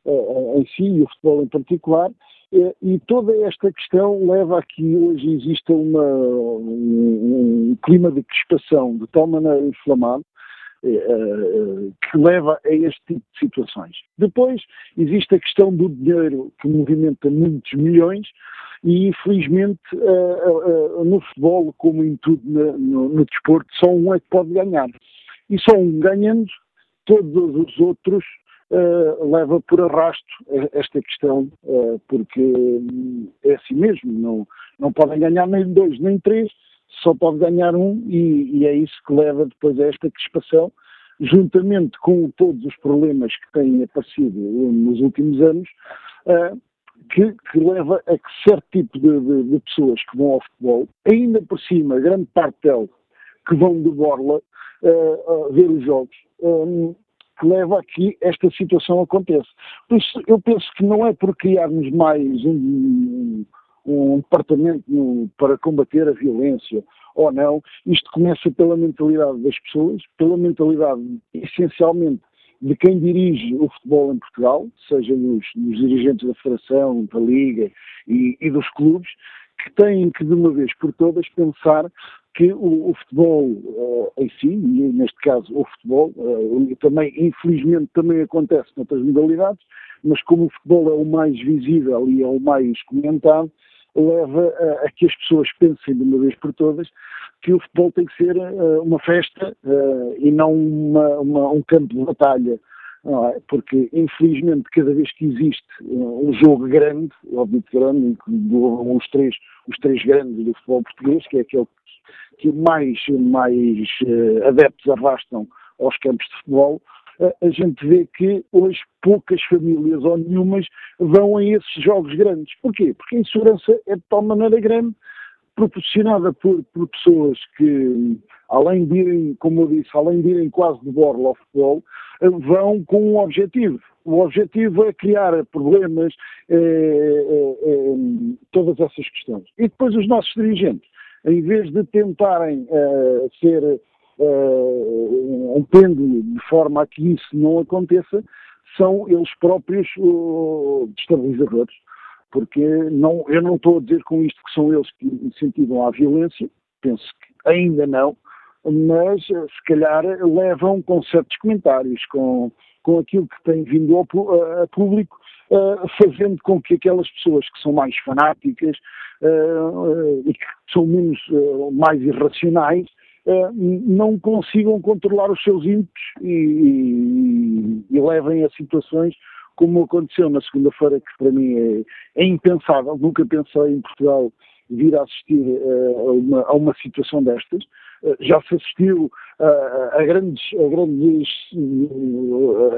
em si e o futebol em particular, uh, e toda esta questão leva a que hoje exista uma, um, um, clima de crispação de tal maneira inflamado que leva a este tipo de situações. Depois existe a questão do dinheiro que movimenta muitos milhões e infelizmente no futebol, como em tudo no, no desporto, só um é que pode ganhar. E só um ganhando, todos os outros uh, leva por arrasto esta questão, uh, porque hum, é assim mesmo, não, não podem ganhar nem dois nem três, só pode ganhar um e, e é isso que leva depois a esta crispação, juntamente com todos os problemas que têm aparecido nos últimos anos, uh, que, que, leva a que certo tipo de, de, de, pessoas que vão ao futebol, ainda por cima, grande parte delas, que vão de borla uh, ver os jogos, um, que leva a que esta situação aconteça. Por isso, eu penso que não é por criarmos mais um, um departamento para combater a violência ou não, isto começa pela mentalidade das pessoas, pela mentalidade essencialmente de quem dirige o futebol em Portugal, seja nos, nos dirigentes da Federação, da Liga e, e, dos clubes, que têm que de uma vez por todas pensar que o, o futebol uh, em si, e neste caso o futebol, uh, também, infelizmente também acontece noutras modalidades, mas como o futebol é o mais visível e é o mais comentado, leva a, a que as pessoas pensem de uma vez por todas que o futebol tem que ser uh, uma festa e não uma, uma, um campo de batalha. É? Porque, infelizmente, cada vez que existe um jogo grande, óbvio grande, os três, os três grandes do futebol português, que é aquele que mais, mais uh, adeptos arrastam aos campos de futebol, uh, a gente vê que hoje poucas famílias ou nenhumas vão a esses jogos grandes. Porquê? Porque a insegurança é de tal maneira grande, proporcionada por, por pessoas que, além de irem, como eu disse, além de irem quase de borla ao futebol, vão com um objetivo. O objetivo é criar problemas, todas essas questões. E depois os nossos dirigentes em vez de tentarem ser um pêndulo de forma a que isso não aconteça, são eles próprios uh, destabilizadores. Porque não, eu não estou a dizer com isto que são eles que incentivam a violência, penso que ainda não, mas se calhar levam com certos comentários, com, com aquilo que tem vindo ao, a, a público, uh, fazendo com que aquelas pessoas que são mais fanáticas uh, e que são menos, mais irracionais, não consigam controlar os seus ímpetos e, e, e, levem a situações como aconteceu na segunda-feira, que para mim é, é, impensável. Nunca pensei em Portugal vir a assistir a, uma, a uma situação destas. Eh, já se assistiu a, grandes, a, grandes,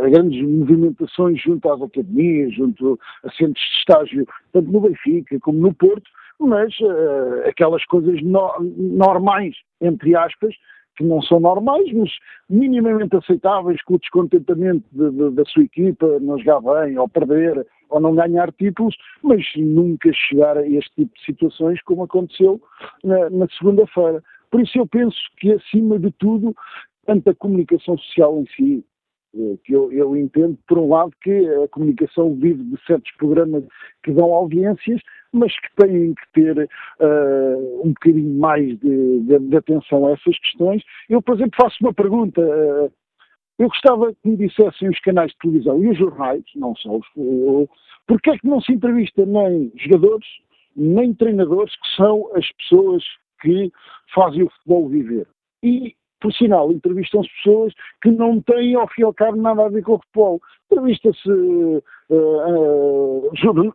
a grandes movimentações junto às academias, junto a centros de estágio, tanto no Benfica como no Porto, mas uh, aquelas coisas no, normais, entre aspas, que não são normais, mas minimamente aceitáveis com o descontentamento de, de, da sua equipa, não jogar bem, ou perder, ou não ganhar títulos, mas nunca chegar a este tipo de situações como aconteceu na, na segunda-feira. Por isso eu penso que, acima de tudo, tanto a comunicação social em si, eh, que eu, eu, entendo, por um lado, que a comunicação vive de certos programas que dão audiências, mas que têm que ter uh, um bocadinho mais de, de, de, atenção a essas questões. Eu, por exemplo, faço uma pergunta. Uh, eu gostava que me dissessem os canais de televisão e os jornais, não só os. Uh, porque é que não se entrevista nem jogadores, nem treinadores, que são as pessoas que fazem o futebol viver? E por sinal, entrevistam-se pessoas que não têm, ao fim e ao cabo, nada a ver com o futebol. Entrevista-se uh, uh,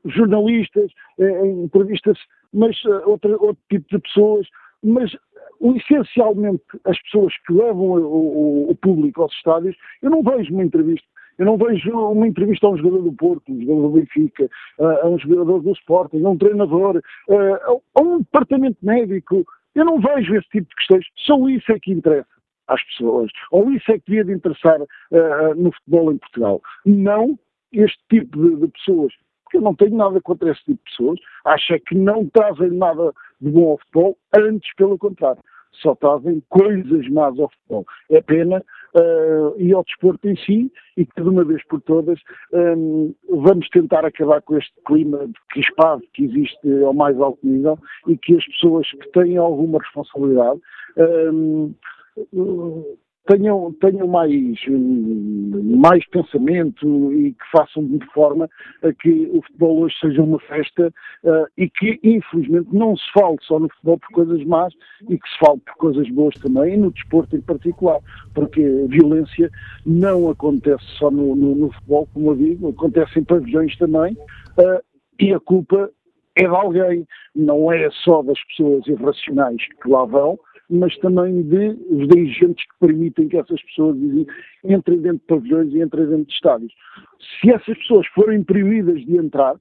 jornalistas, uh, entrevista-se mas, outro, outro tipo de pessoas, mas essencialmente as pessoas que levam o, o, o, público aos estádios, eu não vejo uma entrevista. Eu não vejo uma entrevista a um jogador do Porto, um jogador do Benfica, a um jogador do Sporting, a um treinador, a um departamento médico. Eu não vejo esse tipo de questões. Só isso é que interessa às pessoas. Ou isso é que devia de interessar uh, no futebol em Portugal. Não este tipo de, de, pessoas. Porque eu não tenho nada contra esse tipo de pessoas. Acho é que não trazem nada de bom ao futebol, antes pelo contrário. Só trazem coisas más ao futebol. É pena uh, e ao desporto em si, e que de uma vez por todas um, vamos tentar acabar com este clima de crispado que existe ao mais alto nível e que as pessoas que têm alguma responsabilidade um, tenham, tenham mais, mais pensamento e que façam de forma a que o futebol hoje seja uma festa uh, e que, infelizmente, não se fale só no futebol por coisas más e que se fale por coisas boas também, e no desporto em particular, porque a violência não acontece só no, no, no futebol, como eu digo, acontece em pavilhões também, uh, e a culpa é de alguém, não é só das pessoas irracionais que lá vão, mas também de os dirigentes que permitem que essas pessoas entrem dentro de pavilhões e entrem dentro de estádios. Se essas pessoas forem proibidas de entrar,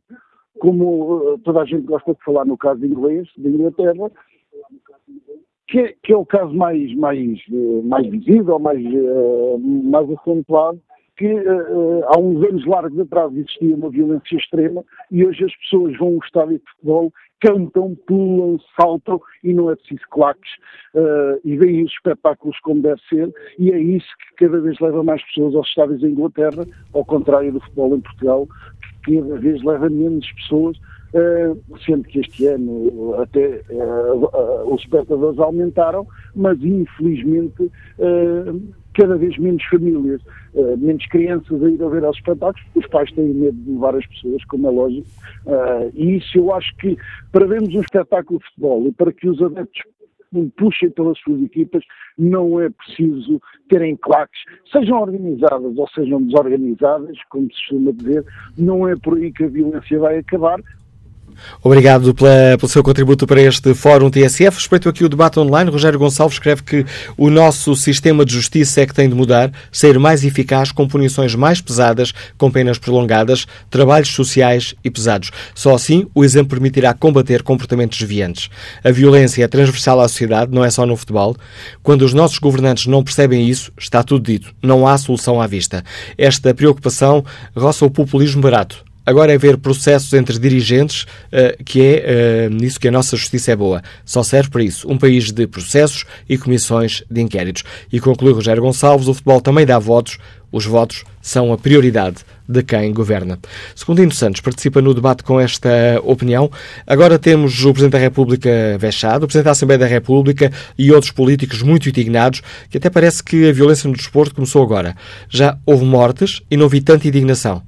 como uh, toda a gente gosta de falar no caso de inglês, de Inglaterra, que é, que é, o caso mais, mais, uh, mais visível, mais, uh, mais acentuado, que uh, há uns anos largos atrás existia uma violência extrema e hoje as pessoas vão ao estádio de futebol cantam, pulam, saltam e não é preciso claques uh, e veem os espetáculos como deve ser e é isso que cada vez leva mais pessoas aos estádios em Inglaterra, ao contrário do futebol em Portugal, que cada vez leva menos pessoas Uh, sendo que este ano até uh, uh, os espectadores aumentaram, mas infelizmente cada vez menos famílias, uh, menos crianças a ir a ver aos espetáculos, os pais têm medo de levar as pessoas, como é lógico, uh, e isso eu acho que para vermos um espetáculo de futebol e para que os adeptos puxem pelas suas equipas, não é preciso terem claques, sejam organizadas ou sejam desorganizadas, como se costuma dizer, não é por aí que a violência vai acabar, Obrigado pela, pelo seu contributo para este Fórum TSF. Respeito aqui o debate online. Rogério Gonçalves escreve que o nosso sistema de justiça é que tem de mudar, ser mais eficaz, com punições mais pesadas, com penas prolongadas, trabalhos sociais e pesados. Só assim o exemplo permitirá combater comportamentos desviantes. A violência é transversal à sociedade, não é só no futebol. Quando os nossos governantes não percebem isso, está tudo dito. Não há solução à vista. Esta preocupação roça o populismo barato Agora é ver processos entre dirigentes, uh, que é uh, nisso que a nossa justiça é boa. Só serve para isso. Um país de processos e comissões de inquéritos. E conclui Rogério Gonçalves, o futebol também dá votos. Os votos são a prioridade de quem governa. Segundino Santos participa no debate com esta opinião. Agora temos o Presidente da República vexado, o Presidente da Assembleia da República e outros políticos muito indignados, que até parece que a violência no desporto começou agora. Já houve mortes e não vi tanta indignação.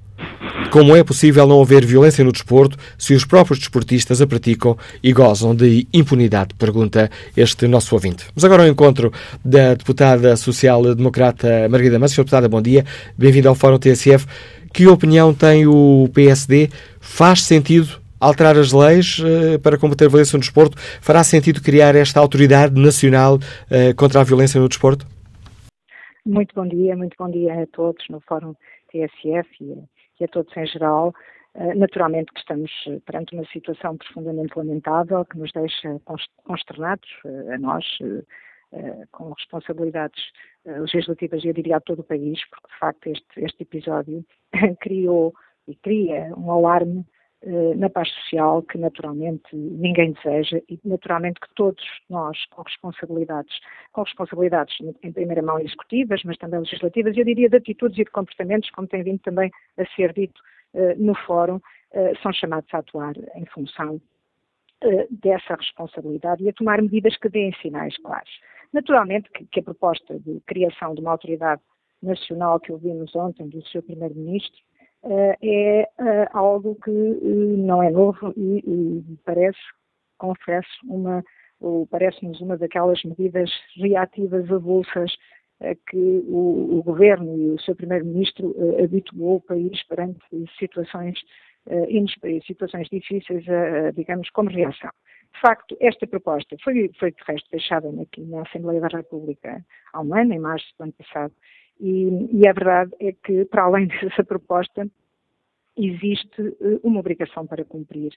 Como é possível não haver violência no desporto se os próprios desportistas a praticam e gozam de impunidade? Pergunta este nosso ouvinte. Mas agora ao encontro da deputada social-democrata Margarida. Senhor deputada, bom dia. Bem-vindo ao Fórum TSF. Que opinião tem o PSD? Faz sentido alterar as leis uh, para combater a violência no desporto? Fará sentido criar esta autoridade nacional uh, contra a violência no desporto? Muito bom dia, muito bom dia a todos no Fórum TSF e e a todos em geral. Eh, naturalmente que estamos eh, perante uma situação profundamente lamentável que nos deixa consternados, eh, a nós, com responsabilidades legislativas, eu diria a todo o país, porque de facto este, este episódio [laughs] criou e cria um alarme na paz social que naturalmente ninguém deseja e naturalmente que todos nós com responsabilidades, com responsabilidades em primeira mão executivas, mas também legislativas, eu diria de atitudes e de comportamentos, como tem vindo também a ser dito uh, no fórum, uh, são chamados a atuar em função dessa responsabilidade e a tomar medidas que deem sinais claros. Naturalmente que, a proposta de criação de uma autoridade nacional que ouvimos ontem do seu Primeiro-Ministro eh, é eh, algo que eh, não é novo e, parece, confesso, uma parece-nos uma daquelas medidas reativas avulsas que o, o, governo e o seu primeiro-ministro habituou o país perante situações, situações difíceis, digamos, como reação. De facto, esta proposta foi, foi de resto deixada aqui na Assembleia da República há um ano, em março do ano passado, e, e a verdade é que, para além [laughs] dessa proposta, existe uh, uma obrigação para cumprir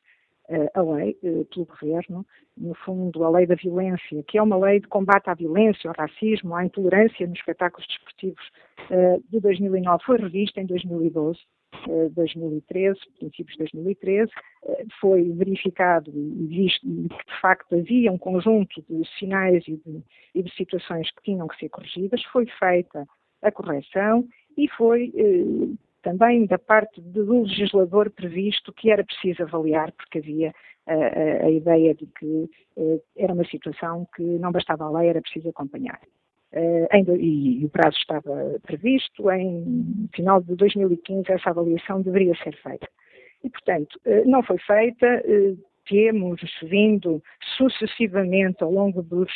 uh, a lei uh, pelo Governo, no fundo, a lei da violência, que é uma lei de combate à violência, ao racismo, à intolerância nos espetáculos desportivos de 2009, foi revista em 2012. 2013, princípios de 2013, foi verificado e visto que de facto havia um conjunto de sinais e de, e de situações que tinham que ser corrigidas, foi feita a correção e foi eh, também da parte do legislador previsto que era preciso avaliar, porque havia a, a, a ideia de que eh, era uma situação que não bastava a lei, era preciso acompanhar. Eh, em, e, e, o prazo estava previsto, em final de 2015 essa avaliação deveria ser feita. E, portanto, eh, não foi feita, eh, temos vindo sucessivamente ao longo dos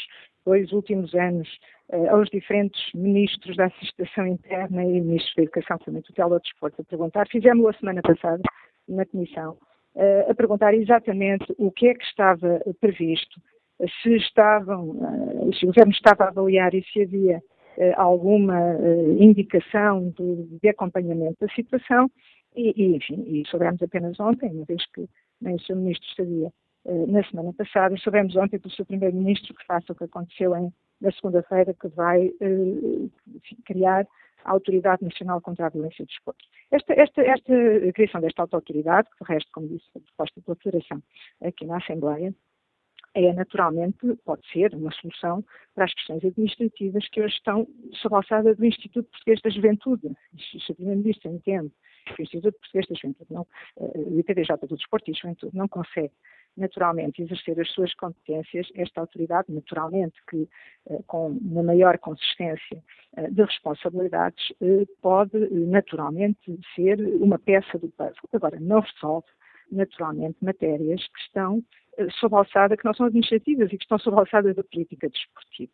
dois últimos anos uh, aos diferentes ministros da Assistência Interna e ministros da Educação, também tutela do desporto, a perguntar, fizemos a semana passada na Comissão, uh, a perguntar exatamente o que é que estava previsto, se estavam, uh, se o Governo estava a avaliar e se havia alguma indicação de, de, acompanhamento da situação e, e, enfim, e soubemos apenas ontem, uma vez que nem o Sr. Ministro sabia na semana passada, soubemos ontem pelo Sr. Primeiro-Ministro que faça o que aconteceu em na segunda-feira, que vai eh, criar a Autoridade Nacional contra a Violência do Desporto. Esta, esta, esta a criação desta autoridade, que de resto, como disse, foi proposta pela Federação aqui na Assembleia, é naturalmente, pode ser uma solução para as questões administrativas que hoje estão sob a alçada do Instituto Português da Juventude. Se o Primeiro-Ministro entende que o Instituto Português da Juventude, não, eh, o IPDJ do Desporto e Juventude não consegue naturalmente exercer as suas competências, esta autoridade, naturalmente, que eh, com uma maior consistência eh, de responsabilidades, eh, pode naturalmente ser uma peça do puzzle. Agora, não resolve naturalmente matérias que estão sob a alçada, que não são administrativas e que estão sob a alçada da política desportiva.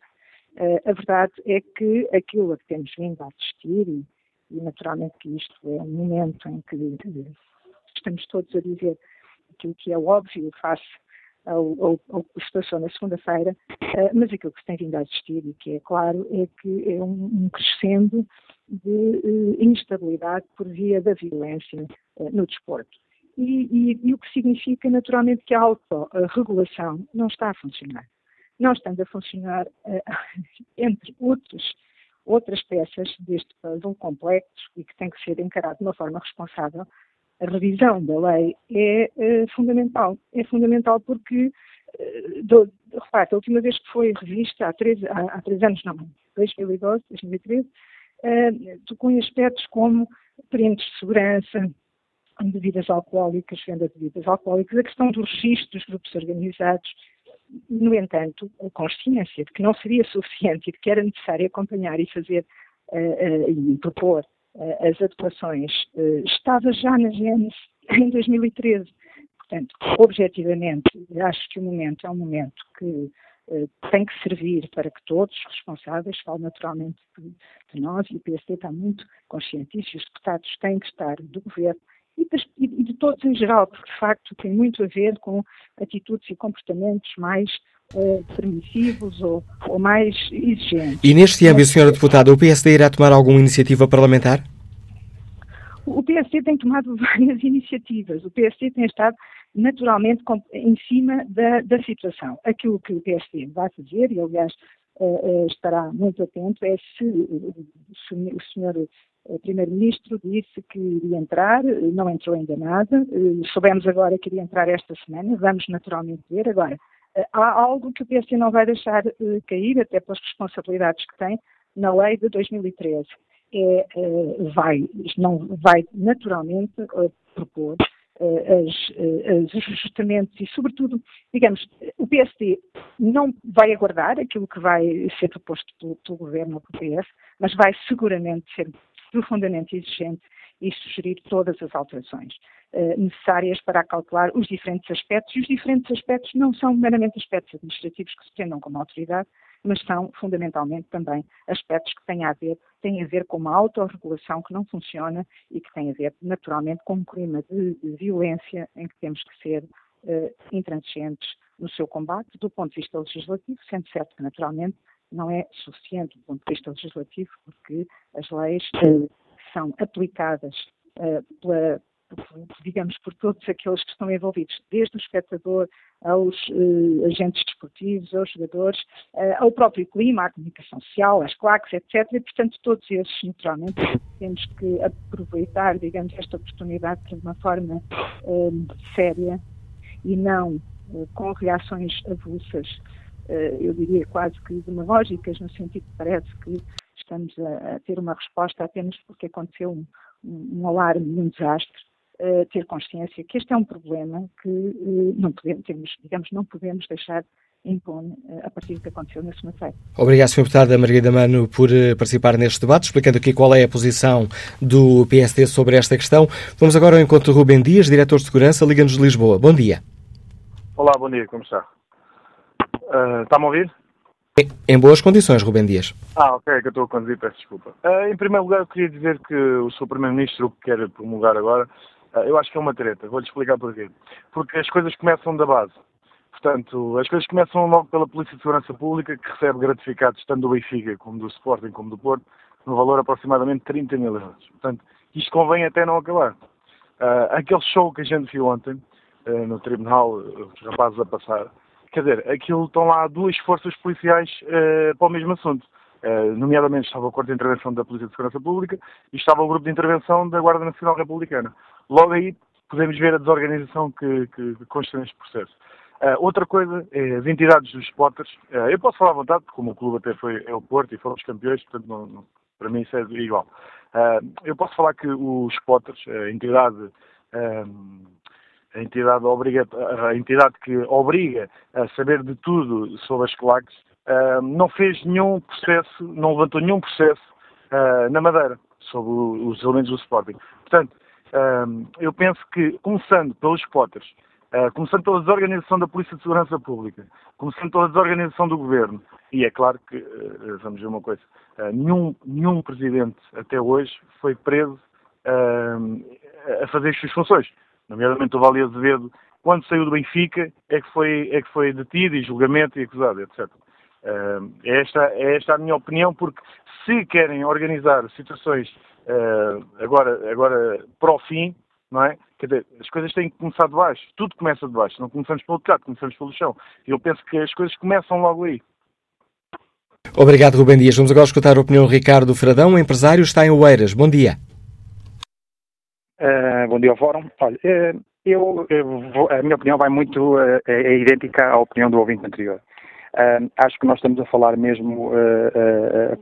A verdade é que aquilo a que temos vindo a assistir, e, e naturalmente que isto é um momento em que estamos todos a dizer aquilo que é óbvio face ao, ao, ao que se passou na segunda-feira, uh, mas aquilo que se tem vindo a assistir e que é claro é que é um, um crescendo de uh, instabilidade por via da violência uh, no desporto. E, e, e, o que significa naturalmente que a autorregulação não está a funcionar. Não estando a funcionar [laughs] entre outros, outras peças deste puzzle complexo e que tem que ser encarado de uma forma responsável, a revisão da lei é, é fundamental. É fundamental porque, uh, do, repare, a última vez que foi revista, há três, há, há três anos, não, 2012, 2013, uh, tocou em aspectos como perímetros de segurança, bebidas alcoólicas, venda de bebidas alcoólicas, a questão do registro dos grupos organizados. No entanto, a consciência de que não seria suficiente e de que era necessário acompanhar e fazer uh, uh, e propor as adequações eh, estava já na Gênesis [laughs] em 2013. Portanto, objetivamente, acho que o momento é um momento que eh, tem que servir para que todos os responsáveis, falo naturalmente de, nós, e o PSD está muito consciente disso, e os deputados têm que estar do governo e de, todos em geral, porque de facto tem muito a ver com atitudes e comportamentos mais permissivos ou, ou, mais exigentes. E neste âmbito, Sra. Deputada, o PSD irá tomar alguma iniciativa parlamentar? O PSD tem tomado [laughs] várias iniciativas. O PSD tem estado naturalmente em cima da, da situação. Aquilo que o PSD vai fazer, e aliás estará muito atento é se o senhor Primeiro-Ministro disse que iria entrar, não entrou ainda nada, soubemos agora que iria entrar esta semana, vamos naturalmente ver. Agora, há algo que o PSD não vai deixar cair, até pelas responsabilidades que tem, na lei de 2013. É, vai, não, vai naturalmente propor os ajustamentos e, sobretudo, digamos, o PSD não vai aguardar aquilo que vai ser proposto pelo, pelo Governo pelo PS, mas vai seguramente ser profundamente exigente e sugerir todas as alterações uh, necessárias para calcular os diferentes aspectos. E os diferentes aspectos não são meramente aspectos administrativos que se tendam como autoridade, mas são fundamentalmente também aspectos que têm a ver, têm a ver com uma autorregulação que não funciona e que têm a ver naturalmente com um clima de, de violência em que temos que ser uh, intransigentes no seu combate do ponto de vista legislativo, sendo certo que naturalmente não é suficiente do ponto de vista legislativo, porque as leis uh, são aplicadas uh, pela, digamos, por todos aqueles que estão envolvidos, desde o espectador aos uh, agentes desportivos, aos jogadores, uh, ao próprio clima, à comunicação social, às claques, etc. E, portanto, todos esses, naturalmente, temos que aproveitar, digamos, esta oportunidade de uma forma uh, séria e não com reações avulsas, eu diria quase que demagógicas, no sentido que parece que estamos a, a ter uma resposta apenas porque aconteceu um, um alarme, um desastre, uh, ter consciência que este é um problema que uh, não podemos, temos, digamos, não podemos deixar impune uh, a partir do que aconteceu na segunda-feira. Obrigado, Sr. Deputada Margarida Mano, por participar neste debate, explicando aqui qual é a posição do PSD sobre esta questão. Vamos agora ao encontro de Rubem Dias, diretor de Segurança, Liga-nos de Lisboa. Bom dia. Olá, bom dia, como está? Uh, Está-me a ouvir? Em boas condições, Rubem Dias. Ah, ok, que eu estou a conduzir, peço desculpa. Uh, em primeiro lugar, eu queria dizer que o Sr. Primeiro-Ministro, que quer promulgar agora, uh, eu acho que é uma treta. Vou-lhe explicar porquê. Porque as coisas começam da base. Portanto, as coisas começam logo pela Polícia de Segurança Pública, que recebe gratificados tanto do Benfica, como do Sporting, como do Porto, no valor aproximadamente 30 mil euros. Portanto, isto convém até não acabar. Uh, aquele show que a gente viu ontem, no tribunal, os rapazes a passar, Quer dizer, aquilo estão lá duas forças policiais uh, para o mesmo assunto. Uh, nomeadamente estava o Corpo de Intervenção da Polícia de Segurança Pública e estava o Grupo de Intervenção da Guarda Nacional Republicana. Logo aí podemos ver a desorganização que, que, que consta neste processo. Uh, outra coisa é as entidades dos spotters. Uh, eu posso falar à vontade, porque como o clube até foi é o Porto e foram os campeões, portanto não, não, para mim isso é igual. Eu posso falar que os spotters, a entidade a entidade, obriga, a entidade que obriga a saber de tudo sobre as claques, uh, não fez nenhum processo, não levantou nenhum processo uh, na Madeira sobre os elementos do Sporting. Portanto, uh, eu penso que, começando pelos spotters, começando pela desorganização da Polícia de Segurança Pública, começando pela desorganização do Governo, e é claro que, vamos ver uma coisa, nenhum, nenhum presidente até hoje foi preso a fazer as suas funções nomeadamente o Vale Azevedo, quando saiu do Benfica, é que foi, é que foi detido e julgamento e acusado, etc. Uh, é, esta, é esta a minha opinião, porque se querem organizar situações uh, agora, agora para o fim, não é? Quer dizer, as coisas têm que começar de baixo. Tudo começa de baixo. Não começamos pelo teto, começamos pelo chão. E eu penso que as coisas começam logo aí. Obrigado, Rubem Dias. Vamos agora escutar a opinião de Ricardo Fradão, empresário, está em Oeiras. Bom dia. Uh, bom dia ao Fórum. Olha, uh, eu, eu, a minha opinião vai muito, uh, é idêntica à opinião do ouvinte anterior. acho que nós estamos a falar mesmo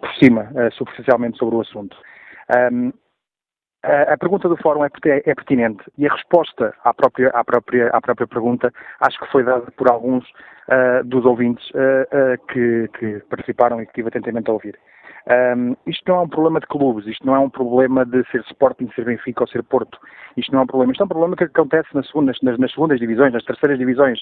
por cima, superficialmente, sobre o assunto. Um, a, pergunta do Fórum é, é, pertinente e a resposta à própria, à própria, à própria pergunta acho que foi dada por alguns dos ouvintes que, que participaram e que tive atentamente a ouvir. Um, isto não é um problema de clubes, isto não é um problema de ser Sporting, ser Benfica ou ser Porto. Isto não é um problema, isto é um problema que acontece nas segundas, nas, nas segundas divisões, nas terceiras divisões.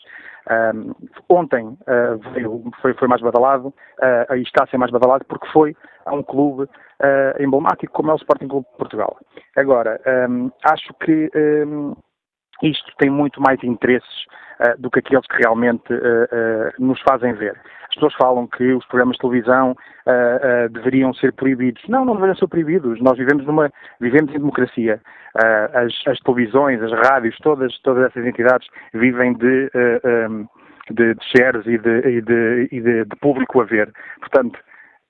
Um, ontem uh, veio, foi, foi, mais badalado, uh, e está a ser mais badalado porque foi a um clube uh, emblemático como é o Sporting Clube de Portugal. Agora, um, acho que isto tem muito mais interesses uh, do que aqueles que realmente uh, uh, nos fazem ver. As pessoas falam que os programas de televisão deveriam ser proibidos. Não, não deveriam ser proibidos. Nós vivemos numa vivemos em democracia. As, as, televisões, as rádios, todas todas essas entidades vivem de um, de, de shares e, de, e, de, e de, de público a ver. Portanto,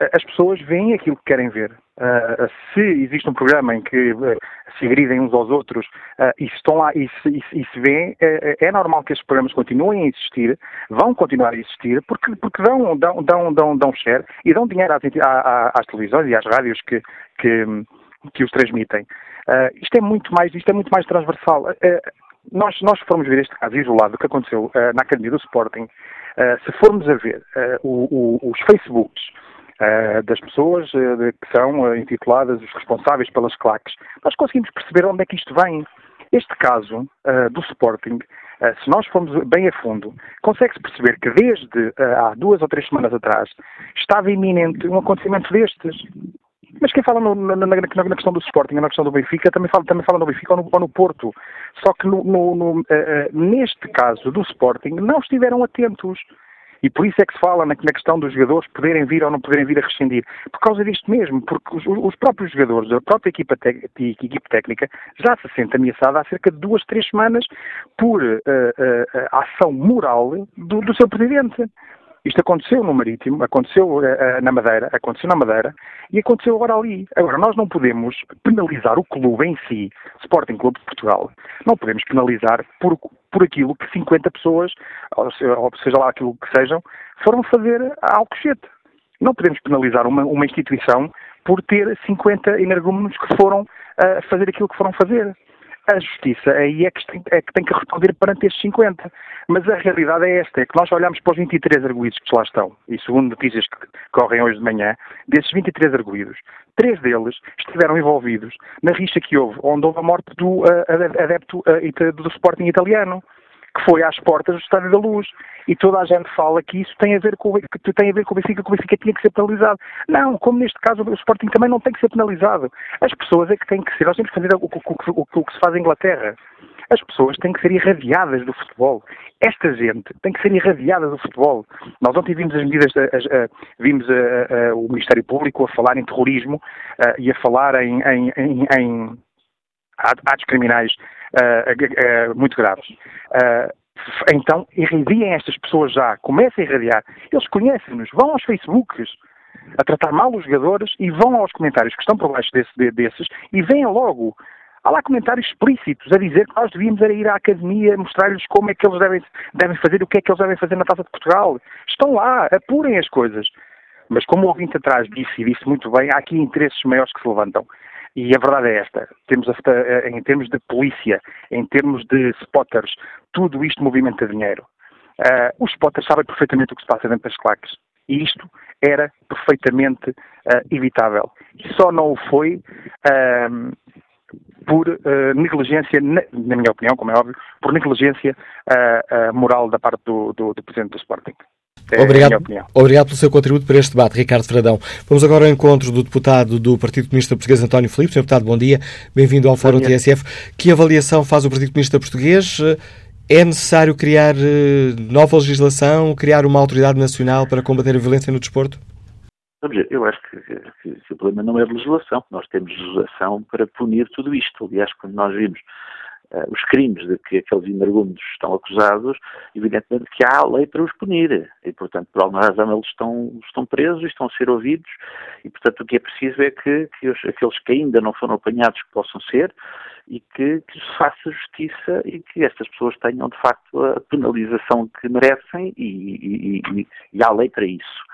as pessoas veem aquilo que querem ver. Uh, se existe um programa em que uh, se agridem uns aos outros uh, e estão lá e se, e, e se vê, é normal que estes programas continuem a existir, vão continuar a existir, porque, porque dão, dão, dão, dão, dão share e dão dinheiro às, às, televisões e às rádios que, que, que os transmitem. isto é muito mais, isto é muito mais transversal. nós, nós formos ver este caso isolado, que aconteceu na Academia do Sporting, se formos a ver o, o, os Facebooks, das pessoas uh, que são uh, intituladas os responsáveis pelas claques, nós conseguimos perceber onde é que isto vem. Este caso do Sporting, se nós formos bem a fundo, consegue-se perceber que desde há duas ou três semanas atrás estava iminente um acontecimento destes. Mas quem fala no, na, na, na, questão do Sporting na questão do Benfica também fala, também fala no Benfica ou no, ou no Porto. Só que no, no, neste caso do Sporting não estiveram atentos. E por isso é que se fala na, questão dos jogadores poderem vir ou não poderem vir a rescindir. Por causa disto mesmo, porque os, os próprios jogadores, a própria equipa, equipe técnica, já se sente ameaçada há cerca de duas, três semanas por uh, uh, ação moral do, do seu presidente. Isto aconteceu no Marítimo, aconteceu uh, na Madeira, aconteceu na Madeira e aconteceu agora ali. Agora, nós não podemos penalizar o clube em si, Sporting Clube de Portugal, não podemos penalizar por, por aquilo que 50 pessoas, ou seja lá aquilo que sejam, foram fazer a Alcochete. Não podemos penalizar uma, uma instituição por ter 50 energúmenos que foram uh, fazer aquilo que foram fazer a justiça aí é que, tem, é que tem que responder perante estes 50. Mas a realidade é esta, é que nós olhamos para os 23 arguídos que lá estão, e segundo notícias que correm hoje de manhã, desses 23 arguídos, três deles estiveram envolvidos na rixa que houve, onde houve a morte do uh, adepto uh, do Sporting italiano que foi às portas do Estádio da Luz. E toda a gente fala que isso tem a ver com, que tem a ver com o Benfica, que o Benfica tinha que ser penalizado. Não, como neste caso o Sporting também não tem que ser penalizado. As pessoas é que têm que ser. Nós temos que fazer o, o, o, o que se faz em Inglaterra. As pessoas têm que ser irradiadas do futebol. Esta gente tem que ser irradiada do futebol. Nós ontem vimos as medidas, as, vimos o Ministério Público a falar em terrorismo e a falar em, em, em, em atos criminais uh, uh, muito graves. Uh, então, irradiem estas pessoas já, comecem a irradiar. Eles conhecem-nos, vão aos Facebooks a tratar mal os jogadores e vão aos comentários que estão por baixo desse, desses e veem logo. Há lá comentários explícitos a dizer que nós devíamos ir à academia mostrar-lhes como é que eles devem, devem fazer, o que é que eles devem fazer na Taça de Portugal. Estão lá, apurem as coisas. Mas como o ouvinte atrás disse e disse muito bem, há aqui interesses maiores que se levantam. E a verdade é esta: temos a, em termos de polícia, em termos de spotters, tudo isto movimenta dinheiro. Uh, os spotters sabem perfeitamente o que se passa dentro das claques. E isto era perfeitamente uh, evitável. E só não o foi uh, por uh, negligência, na, na, minha opinião, como é óbvio, por negligência moral da parte do, do, do Presidente do Sporting. É obrigado, obrigado pelo seu contributo para este debate, Ricardo Fradão. Vamos agora ao encontro do deputado do Partido Comunista Português, António Filipe. Senhor deputado, bom dia. Bem-vindo ao Fórum TSF. Que avaliação faz o Partido Comunista Português? É necessário criar eh, nova legislação, criar uma autoridade nacional para combater a violência no desporto? Eu acho que, que, que o problema não é legislação. Nós temos legislação para punir tudo isto. Aliás, quando nós vimos uh, os crimes de que aqueles energúmenos estão acusados, evidentemente que há lei para os punir. E, portanto, por alguma razão eles estão, estão presos estão a ser ouvidos. E, portanto, o que é preciso é que, que os, aqueles que ainda não foram apanhados possam ser e que, que se faça justiça e que estas pessoas tenham, de facto, a penalização que merecem e, e, e, e há lei para isso.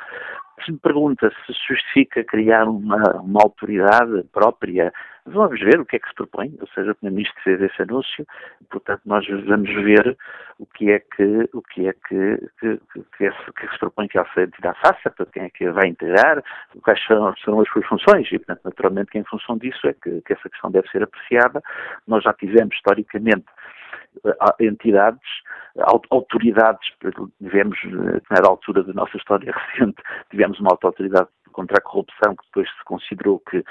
Se me pergunta se justifica criar uma, uma autoridade própria, vamos ver o que é que se propõe, ou seja, o Primeiro-Ministro fez esse anúncio, portanto nós vamos ver o que é que, o que, é que, que, que, que se propõe que essa entidade faça, para quem é que vai integrar, quais são, são as suas funções, e portanto naturalmente que em função disso é que, que essa questão deve ser apreciada. Nós já tivemos historicamente entidades, autoridades, tivemos, na altura da nossa história [laughs] recente, tivemos uma autoridade contra a corrupção que depois se considerou que,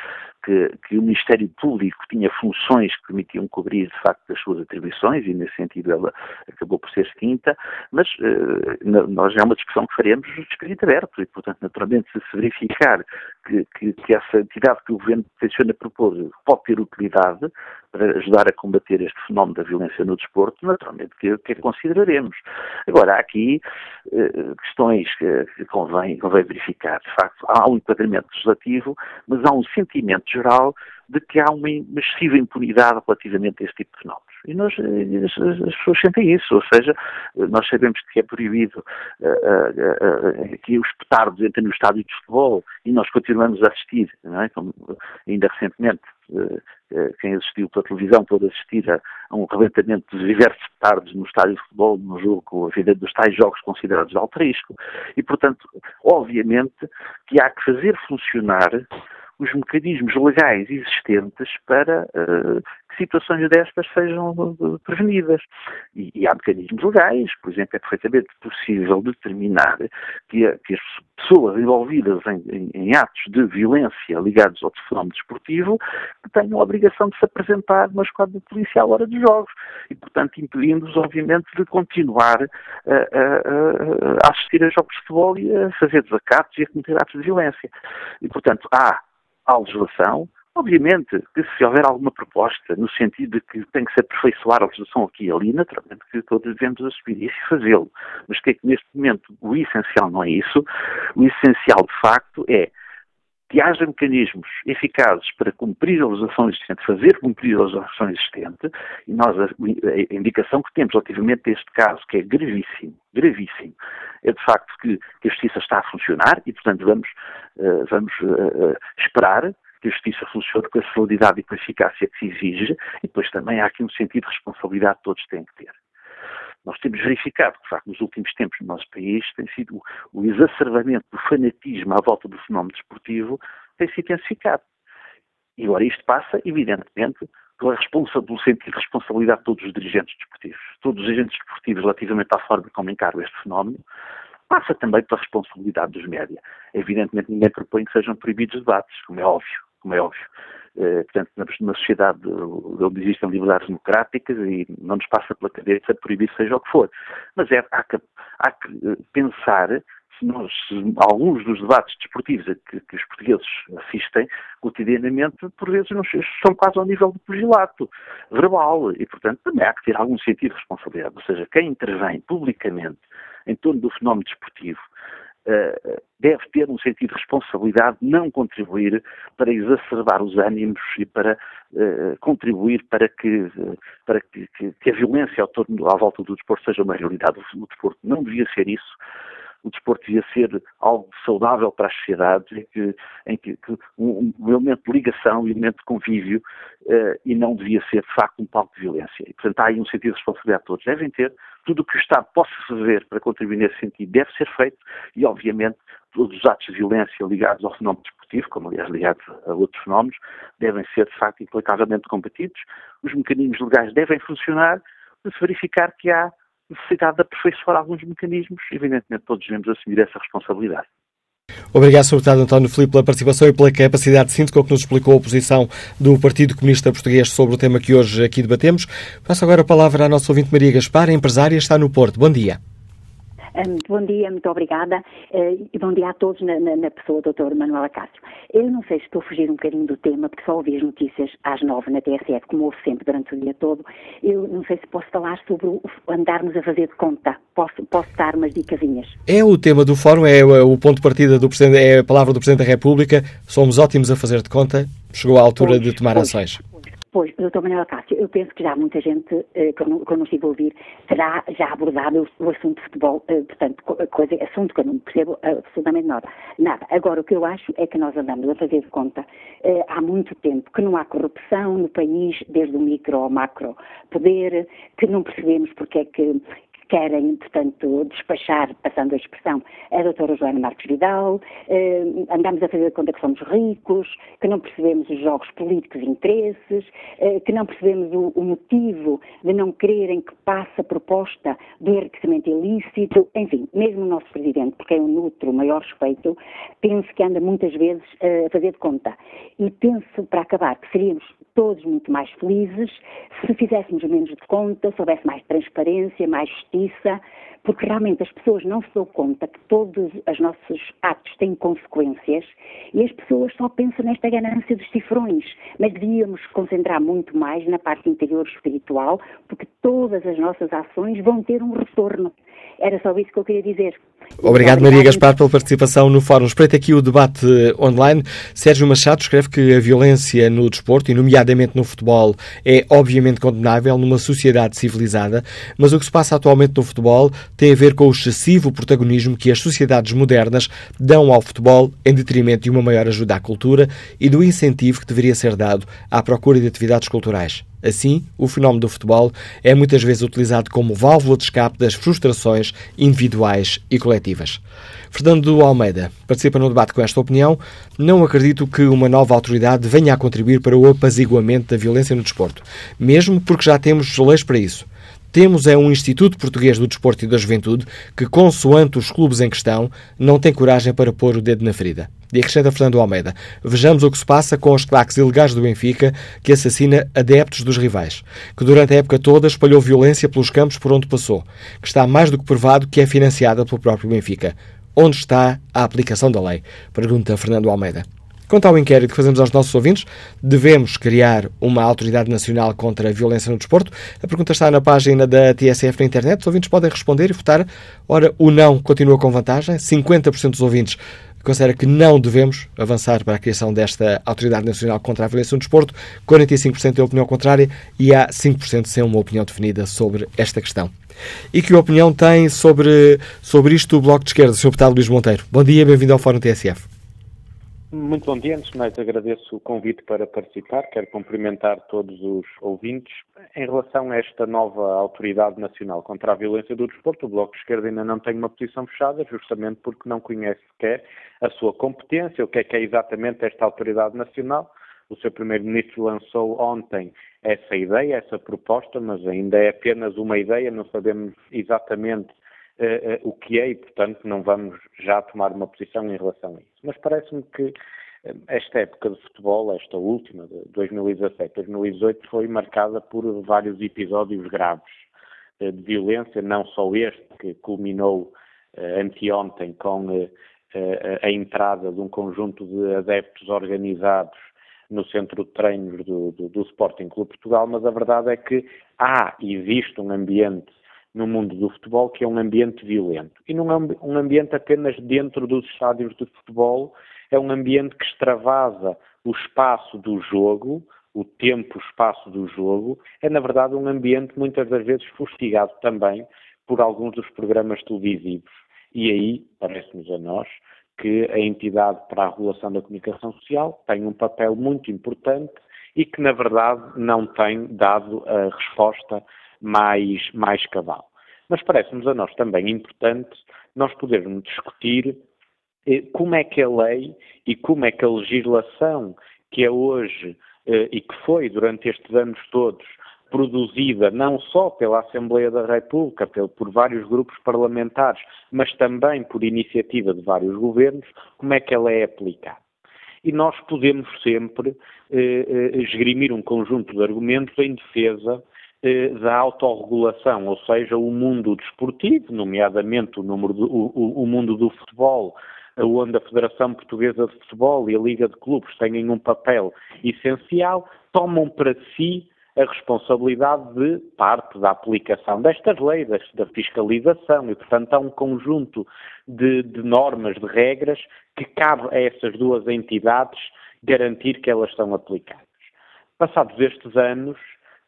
que, que, o Ministério Público tinha funções que permitiam cobrir, de facto, as suas atribuições, e nesse sentido ela acabou por ser extinta, mas uh, nós é uma discussão que faremos de espírito aberto, e, portanto, naturalmente, se se verificar que, que, que essa entidade que o Governo tenciona propor pode ter utilidade para ajudar a combater este fenómeno da violência no desporto, naturalmente que, que consideraremos. Agora, há aqui uh, questões que, que convém, convém verificar. De facto, há um enquadramento legislativo, mas há um sentimento geral de que há uma excessiva impunidade relativamente a este tipo de fenómenos. E nós, eh, as, as, pessoas sentem isso, ou seja, nós sabemos que é proibido uh, uh, que os petardos entrem no estádio de futebol e nós continuamos a assistir, é? Como ainda recentemente quem assistiu pela televisão pôde assistir a, um rebentamento de diversos petardos no estádio de futebol, no jogo, vida dos tais jogos considerados de alto risco. E, portanto, obviamente que há que fazer funcionar os mecanismos legais existentes para uh, situações destas sejam uh, prevenidas. E, e, há mecanismos legais, por exemplo, é perfeitamente possível determinar que, a, que as pessoas envolvidas em, em, em, atos de violência ligados ao fenómeno desportivo tenham a obrigação de se apresentar numa esquadra policial à hora dos jogos e, portanto, impedindo-os, obviamente, de continuar a, a, a assistir a jogos de futebol e a fazer desacatos e a cometer atos de violência. E, portanto, há à legislação. Obviamente que se houver alguma proposta no sentido de que tem que se aperfeiçoar a legislação aqui e ali, naturalmente que todos devemos assumir isso e fazê-lo. Mas que é que neste momento o essencial não é isso. O essencial, de facto, é que haja mecanismos eficazes para cumprir a legislação existente, fazer cumprir a legislação existente, e nós a, a, indicação que temos relativamente a este caso, que é gravíssimo, gravíssimo, é de facto que, que a justiça está a funcionar e, portanto, vamos, uh, vamos uh, esperar que a justiça funcione com a celeridade e com a eficácia que se exige, e depois também há aqui um sentido de responsabilidade que todos têm que ter. Nós temos verificado que, de facto, nos últimos tempos no nosso país tem sido o exacerbamento do fanatismo à volta do fenómeno desportivo tem se intensificado. E agora isto passa, evidentemente, pela pelo sentido de responsabilidade de todos os dirigentes desportivos. Todos os agentes desportivos relativamente à forma como encaram este fenómeno, passa também pela responsabilidade dos média. Evidentemente ninguém propõe que sejam proibidos debates, como é óbvio, como é óbvio. Eh, portanto, numa sociedade onde existem liberdades democráticas e não nos passa pela cabeça proibir seja o que for. Mas é, há, que, há que eh, pensar se, nós, se alguns dos debates desportivos a que, que, os portugueses assistem cotidianamente, por vezes não, são quase ao nível de pugilato verbal e, portanto, também há que ter algum sentido de responsabilidade. Ou seja, quem intervém publicamente em torno do fenómeno desportivo deve ter um sentido de responsabilidade, não contribuir para exacerbar os ânimos e para uh, contribuir para, que, para que, que, que, a violência ao torno, à volta do desporto seja uma realidade. O desporto não devia ser isso o desporto devia ser algo saudável para as sociedades, em que, em que, que um, um, elemento de ligação, um elemento de convívio, uh, e não devia ser, de facto, um palco de violência. E, portanto, há aí um sentido de responsabilidade de todos. Devem ter tudo o que o Estado possa fazer para contribuir nesse sentido deve ser feito e, obviamente, todos os atos de violência ligados ao fenómeno desportivo, como aliás ligados a outros fenómenos, devem ser, de facto, implacavelmente combatidos. Os mecanismos legais devem funcionar para se verificar que há necessidade de aperfeiçoar alguns mecanismos. Evidentemente, todos devemos assumir essa responsabilidade. Obrigado, Sr. Deputado António Filipe, pela participação e pela capacidade de síntese com que nos explicou a posição do Partido Comunista Português sobre o tema que hoje aqui debatemos. Passo agora a palavra à nossa ouvinte Maria Gaspar, empresária, está no Porto. Bom dia. Bom dia, muito obrigada eh, e bom dia a todos na, na, na pessoa do Dr. Manuela Cássio. Eu não sei se estou a fugir um bocadinho do tema, porque só ouvi as notícias às nove na TSF, como ouço sempre durante o dia todo. Eu não sei se posso falar sobre o andarmos a fazer de conta. Posso, posso dar umas dicasinhas? É o tema do fórum, é o ponto de partida do Presidente, é a palavra do Presidente da República. Somos ótimos a fazer de conta. Chegou a altura pois, de tomar pois. ações. Pois, doutor Manuel Cássio, eu penso que já muita gente eh, não, que eu não estive a ouvir terá já abordado o, o assunto de futebol, eh, portanto, coisa, assunto que eu não percebo absolutamente nada. nada. Agora, o que eu acho é que nós andamos a fazer de conta eh, há muito tempo que não há corrupção no país, desde o micro ao macro poder, que não percebemos porque é que querem, portanto, despachar, passando a expressão, a doutora Joana Marques Vidal, eh, andamos a fazer conta que somos ricos, que não percebemos os jogos políticos e interesses, eh, que não percebemos o, o, motivo de não quererem que passe a proposta do enriquecimento ilícito, enfim, mesmo o nosso Presidente, porque é um nutro o maior respeito, penso que anda muitas vezes eh, a fazer de conta. E penso, para acabar, que seríamos todos muito mais felizes se fizéssemos menos de conta, se houvesse mais transparência, mais justiça, porque realmente as pessoas não se dão conta que todos os nossos atos têm consequências e as pessoas só pensam nesta ganância dos cifrões, mas devíamos concentrar muito mais na parte interior espiritual, porque todas as nossas ações vão ter um retorno. Era só isso que eu queria dizer. Obrigado, Maria Gaspar, pela participação no Fórum. Espreita aqui o debate online. Sérgio Machado escreve que a violência no desporto, e nomeadamente no futebol, é obviamente condenável numa sociedade civilizada, mas o que se passa atualmente no futebol tem a ver com o excessivo protagonismo que as sociedades modernas dão ao futebol em detrimento de uma maior ajuda à cultura e do incentivo que deveria ser dado à procura de atividades culturais. Assim, o fenómeno do futebol é muitas vezes utilizado como válvula de escape das frustrações individuais e coletivas. Fernando Almeida participa no debate com esta opinião. Não acredito que uma nova autoridade venha a contribuir para o apaziguamento da violência no desporto, mesmo porque já temos leis para isso. Temos é um Instituto Português do Desporto e da Juventude que, consoante os clubes em questão, não tem coragem para pôr o dedo na ferida. E acrescenta Fernando Almeida. Vejamos o que se passa com os claques ilegais do Benfica, que assassina adeptos dos rivais, que durante a época toda espalhou violência pelos campos por onde passou, que está mais do que provado que é financiada pelo próprio Benfica. Onde está a aplicação da lei? Pergunta Fernando Almeida. Quanto ao inquérito que fazemos aos nossos ouvintes, devemos criar uma autoridade nacional contra a violência no desporto? A pergunta está na página da TSF na internet. Os ouvintes podem responder e votar. Ora, o não continua com vantagem. 50% dos ouvintes considera que não devemos avançar para a criação desta Autoridade Nacional contra a Violência no Desporto, 45% é opinião contrária e há 5% sem uma opinião definida sobre esta questão. E que opinião tem sobre, sobre isto o Bloco de Esquerda, Sr. Deputado Luís Monteiro? Bom dia, bem-vindo ao Fórum TSF. Muito bom dia. Antes de mais, agradeço o convite para participar. Quero cumprimentar todos os ouvintes. Em relação a esta nova Autoridade Nacional contra a Violência do Desporto, o Bloco de Esquerda ainda não tem uma posição fechada, justamente porque não conhece sequer a sua competência, o que é que é exatamente esta Autoridade Nacional. O seu Primeiro-Ministro lançou ontem essa ideia, essa proposta, mas ainda é apenas uma ideia, não sabemos exatamente uh, uh, o que é e, portanto, não vamos já tomar uma posição em relação a isso. Mas parece-me que eh, esta época de futebol, esta última, de 2017-2018, foi marcada por vários episódios graves de violência, não só este, que culminou anteontem com a entrada de um conjunto de adeptos organizados no centro de treinos do, do, do Sporting Clube Portugal, mas a verdade é que há, existe um ambiente no mundo do futebol, que é um ambiente violento. E não é um ambiente apenas dentro dos estádios de futebol, é um ambiente que extravasa o espaço do jogo, o tempo, o espaço do jogo, é na verdade um ambiente muitas das vezes fustigado também por alguns dos programas televisivos. E aí, parece-nos a nós, que a entidade para a regulação da comunicação social tem um papel muito importante e que, na verdade, não tem dado a resposta mais, mais cabal. Mas parece-nos a nós também importante nós podermos discutir eh, como é que a lei e como é que a legislação que é hoje eh, e que foi durante estes anos todos produzida não só pela Assembleia da República, por vários grupos parlamentares, mas também por iniciativa de vários governos, como é que ela é aplicada. E nós podemos sempre eh, eh, esgrimir um conjunto de argumentos em defesa da autorregulação, ou seja, o mundo desportivo, nomeadamente o, do, o, o mundo do futebol, onde a Federação Portuguesa de Futebol e a Liga de Clubes têm um papel essencial, tomam para si a responsabilidade de parte da aplicação destas leis, da fiscalização, e, portanto, há um conjunto de, de normas, de regras, que cabe a essas duas entidades garantir que elas estão aplicadas. Passados estes anos,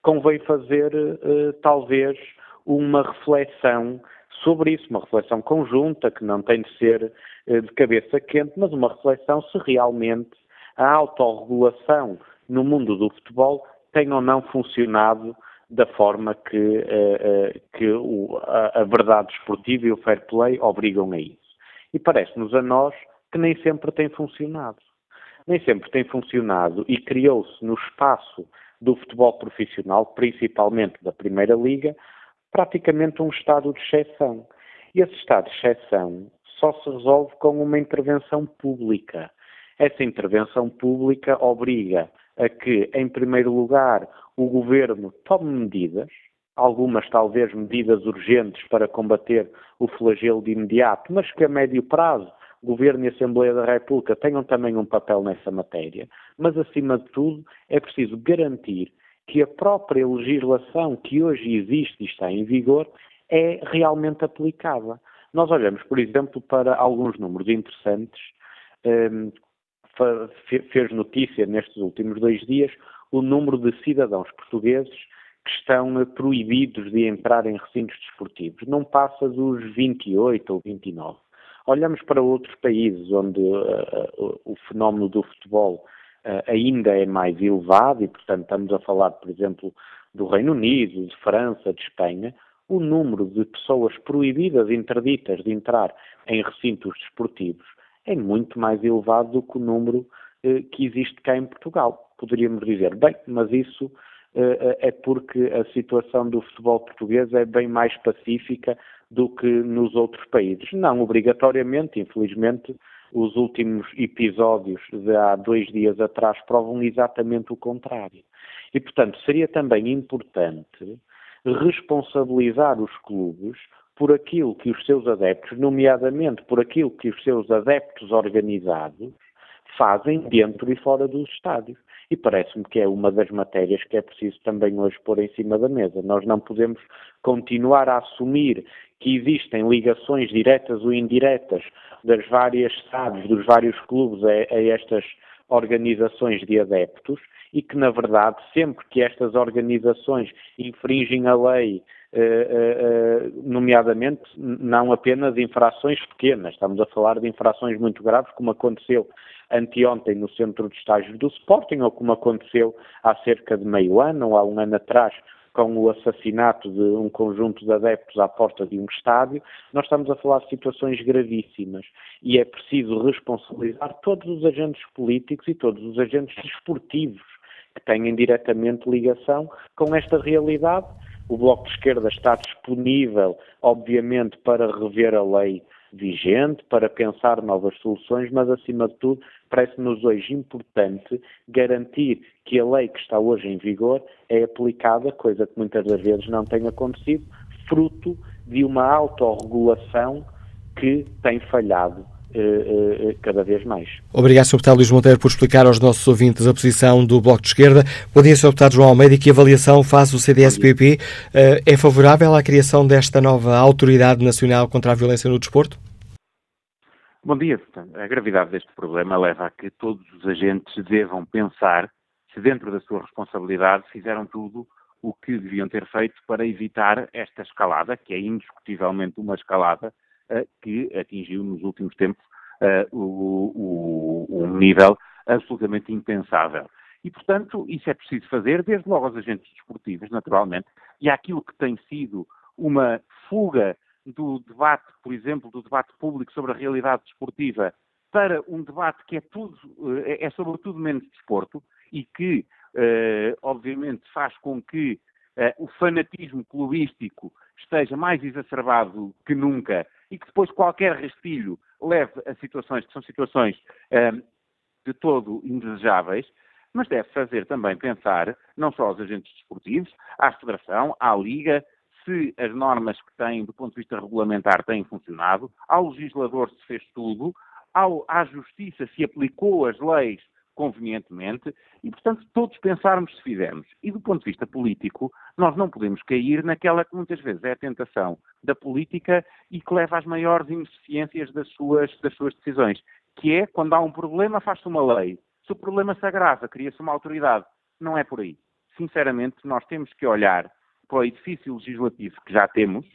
convém fazer, uh, talvez, uma reflexão sobre isso, uma reflexão conjunta, que não tem de ser uh, de cabeça quente, mas uma reflexão se realmente a autorregulação no mundo do futebol tem ou não funcionado da forma que, uh, que a, verdade esportiva e o fair play obrigam a isso. E parece-nos a nós que nem sempre tem funcionado. Nem sempre tem funcionado e criou-se no espaço do futebol profissional, principalmente da Primeira Liga, praticamente um estado de exceção. E esse estado de exceção só se resolve com uma intervenção pública. Essa intervenção pública obriga a que, em primeiro lugar, o governo tome medidas, algumas talvez medidas urgentes para combater o flagelo de imediato, mas que a médio prazo Governo e Assembleia da República tenham também um papel nessa matéria, mas acima de tudo é preciso garantir que a própria legislação que hoje existe e está em vigor é realmente aplicada. Nós olhamos, por exemplo, para alguns números interessantes. Um, fez notícia nestes últimos dois dias o número de cidadãos portugueses que estão eh, proibidos de entrar em recintos desportivos. Não passa dos 28 ou 29. Olhamos para outros países onde uh, o fenómeno do futebol uh, ainda é mais elevado e, portanto, estamos a falar, por exemplo, do Reino Unido, de França, de Espanha, o número de pessoas proibidas, interditas de entrar em recintos desportivos é muito mais elevado do que o número que existe cá em Portugal. Poderíamos dizer, bem, mas isso é porque a situação do futebol português é bem mais pacífica do que nos outros países. Não obrigatoriamente, infelizmente, os últimos episódios de há dois dias atrás provam exatamente o contrário. E, portanto, seria também importante responsabilizar os clubes por aquilo que os seus adeptos, nomeadamente por aquilo que os seus adeptos organizados, fazem dentro e fora dos estádios. E parece-me que é uma das matérias que é preciso também hoje pôr em cima da mesa. Nós não podemos continuar a assumir que existem ligações diretas ou indiretas das várias SADs, dos vários clubes a, a estas organizações de adeptos e que, na verdade, sempre que estas organizações infringem a lei, eh, eh, eh, nomeadamente não apenas infrações pequenas, estamos a falar de infrações muito graves, como aconteceu anteontem no centro de estágios do Sporting, ou como aconteceu há cerca de meio ano ou há um ano atrás com o assassinato de um conjunto de adeptos à porta de um estádio, nós estamos a falar de situações gravíssimas e é preciso responsabilizar todos os agentes políticos e todos os agentes desportivos que tenham diretamente ligação com esta realidade. O Bloco de Esquerda está disponível, obviamente, para rever a lei vigente, para pensar novas soluções, mas acima de tudo parece-nos hoje importante garantir que a lei que está hoje em vigor é aplicada, coisa que muitas das vezes não tem acontecido, fruto de uma autorregulação que tem falhado cada vez mais. Obrigado, Sr. Deputado Luís Monteiro, por explicar aos nossos ouvintes a posição do Bloco de Esquerda. Bom dia, Sr. Deputado João Almeida. Que avaliação faz o CDS-PP? Eh, é favorável à criação desta nova Autoridade Nacional contra a Violência no Desporto? Bom dia. A gravidade deste problema leva a que todos os agentes devam pensar se, dentro da sua responsabilidade, fizeram tudo o que deviam ter feito para evitar esta escalada, que é indiscutivelmente uma escalada que atingiu nos últimos tempos uh, o, o, um nível absolutamente impensável. E, portanto, isso é preciso fazer, desde logo aos agentes desportivos, naturalmente, e aquilo que tem sido uma fuga do debate, por exemplo, do debate público sobre a realidade desportiva para um debate que é tudo, eh, é sobretudo menos desporto e que, eh, obviamente, faz com que eh, o fanatismo clubístico esteja mais exacerbado que nunca e que depois qualquer rastilho leve a situações que são situações de todo indesejáveis, mas deve fazer também pensar não só aos agentes desportivos, à Federação, à Liga, se as normas que têm, do ponto de vista regulamentar, têm funcionado, ao legislador se fez tudo, ao, à Justiça se aplicou as leis convenientemente e, portanto, todos pensarmos se fizermos. E do ponto de vista político, nós não podemos cair naquela que muitas vezes é a tentação da política e que leva às maiores ineficiências das suas, das suas decisões, que é, quando há um problema, faz-se uma lei. Se o problema se agrava, cria-se uma autoridade. Não é por aí. Sinceramente, nós temos que olhar para o edifício legislativo que já temos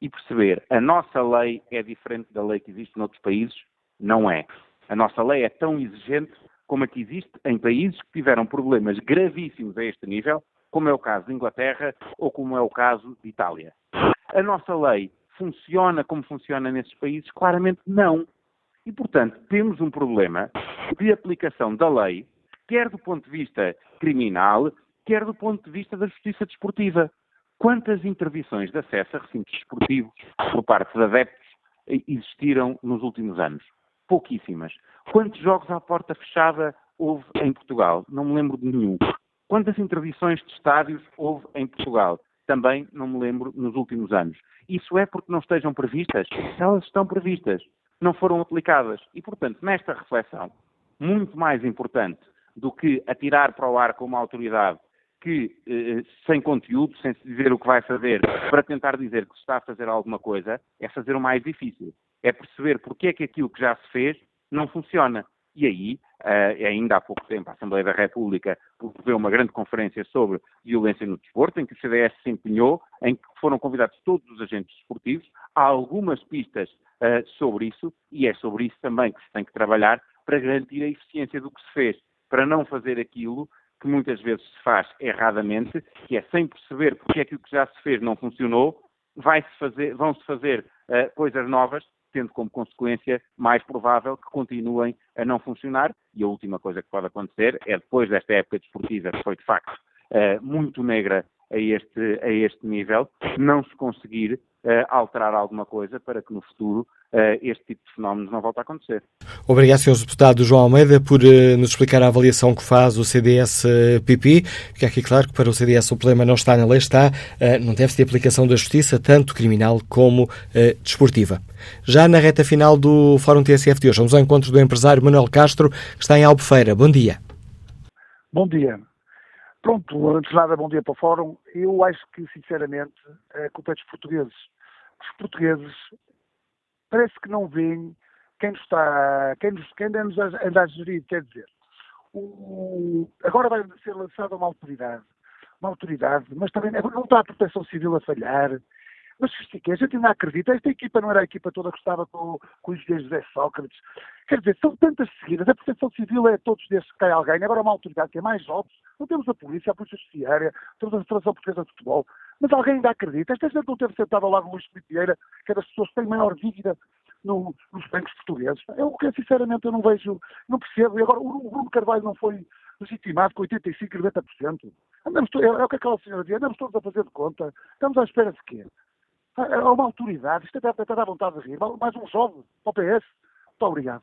e perceber a nossa lei é diferente da lei que existe noutros países? Não é. A nossa lei é tão exigente como a que existe em países que tiveram problemas gravíssimos a este nível, como é o caso de Inglaterra ou como é o caso de Itália. A nossa lei funciona como funciona nesses países? Claramente não. E, portanto, temos um problema de aplicação da lei, quer do ponto de vista criminal, quer do ponto de vista da justiça desportiva. Quantas intervenções de acesso a recintos desportivos por parte de adeptos existiram nos últimos anos? Pouquíssimas. Quantos jogos à porta fechada houve em Portugal? Não me lembro de nenhum. Quantas intervenções de estádios houve em Portugal? Também não me lembro nos últimos anos. Isso é porque não estejam previstas? Elas estão previstas, não foram aplicadas. E, portanto, nesta reflexão, muito mais importante do que atirar para o ar com uma autoridade que, eh, sem conteúdo, sem se dizer o que vai fazer, para tentar dizer que se está a fazer alguma coisa, é fazer o mais difícil. É perceber porque é que aquilo que já se fez não funciona. E aí, uh, ainda há pouco tempo, a Assembleia da República promoveu uma grande conferência sobre violência no desporto, em que o CDS se empenhou, em que foram convidados todos os agentes desportivos. Há algumas pistas uh, sobre isso, e é sobre isso também que se tem que trabalhar para garantir a eficiência do que se fez, para não fazer aquilo que muitas vezes se faz erradamente, que é sem perceber porque é que o que já se fez não funcionou, vai -se fazer, vão-se fazer uh, coisas novas tendo como consequência mais provável que continuem a não funcionar. E a última coisa que pode acontecer é, depois desta época desportiva, que foi de facto uh, muito negra a este, a este nível, não se conseguir uh, alterar alguma coisa para que no futuro este tipo de fenómenos não volte a acontecer. Obrigado, Sr. Deputado João Almeida, por uh, nos explicar a avaliação que faz o CDS-PP. Fica aqui claro que para o CDS o problema não está na lei, está não deve de aplicação da justiça, tanto criminal como desportiva. Já na reta final do Fórum TSF de hoje, vamos ao encontro do empresário Manuel Castro, que está em Albufeira. Bom dia. Bom dia. Pronto, antes de nada, bom dia para o Fórum. Eu acho que, sinceramente, a culpa é dos portugueses. Os portugueses parece que não veem quem nos está, quem, nos, quem anda, anda a gerir, quer dizer. O, agora vai ser lançada uma autoridade, uma autoridade, mas também não está a proteção civil a falhar, mas sofistiquei, a gente ainda acredita. Esta equipa não era a equipa toda que estava com, com o engenheiro José Sócrates. Quer dizer, são tantas seguidas. A proteção civil é todos desde que cai alguém. Agora uma autoridade que é mais jovem. Não temos a polícia, a polícia judiciária, temos a Federação Portuguesa de Futebol. Mas alguém ainda acredita. Esta gente não teve sentado ao lado do Luís Vieira, que é das pessoas que têm maior dívida no, nos bancos portugueses. Que, sinceramente, eu não vejo, não percebo. E agora, o Bruno Carvalho não foi legitimado com 85%, 90%. Andamos, é, é o que aquela senhora dizia, andamos todos a fazer de conta. Estamos à espera de quê? É uma autoridade, isto até dá vontade de rir. Mais um jovem para o PS. Muito obrigado.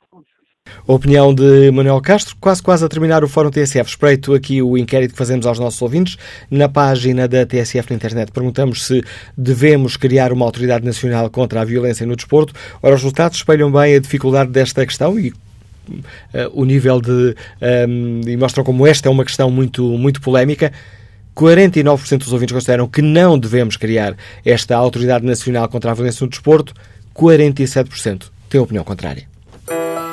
Opinião de Manuel Castro, quase quase a terminar o Fórum TSF. Espreito aqui o inquérito que fazemos aos nossos ouvintes. Na página da TSF na internet perguntamos se devemos criar uma autoridade nacional contra a violência no desporto. Ora, os resultados espelham bem a dificuldade desta questão e uh, o nível de. Um, ehm, e mostram como esta é uma questão muito, muito polémica. 49% dos ouvintes consideram que não devemos criar esta Autoridade Nacional contra a Violência no Desporto, 47% têm opinião contrária. Thank you.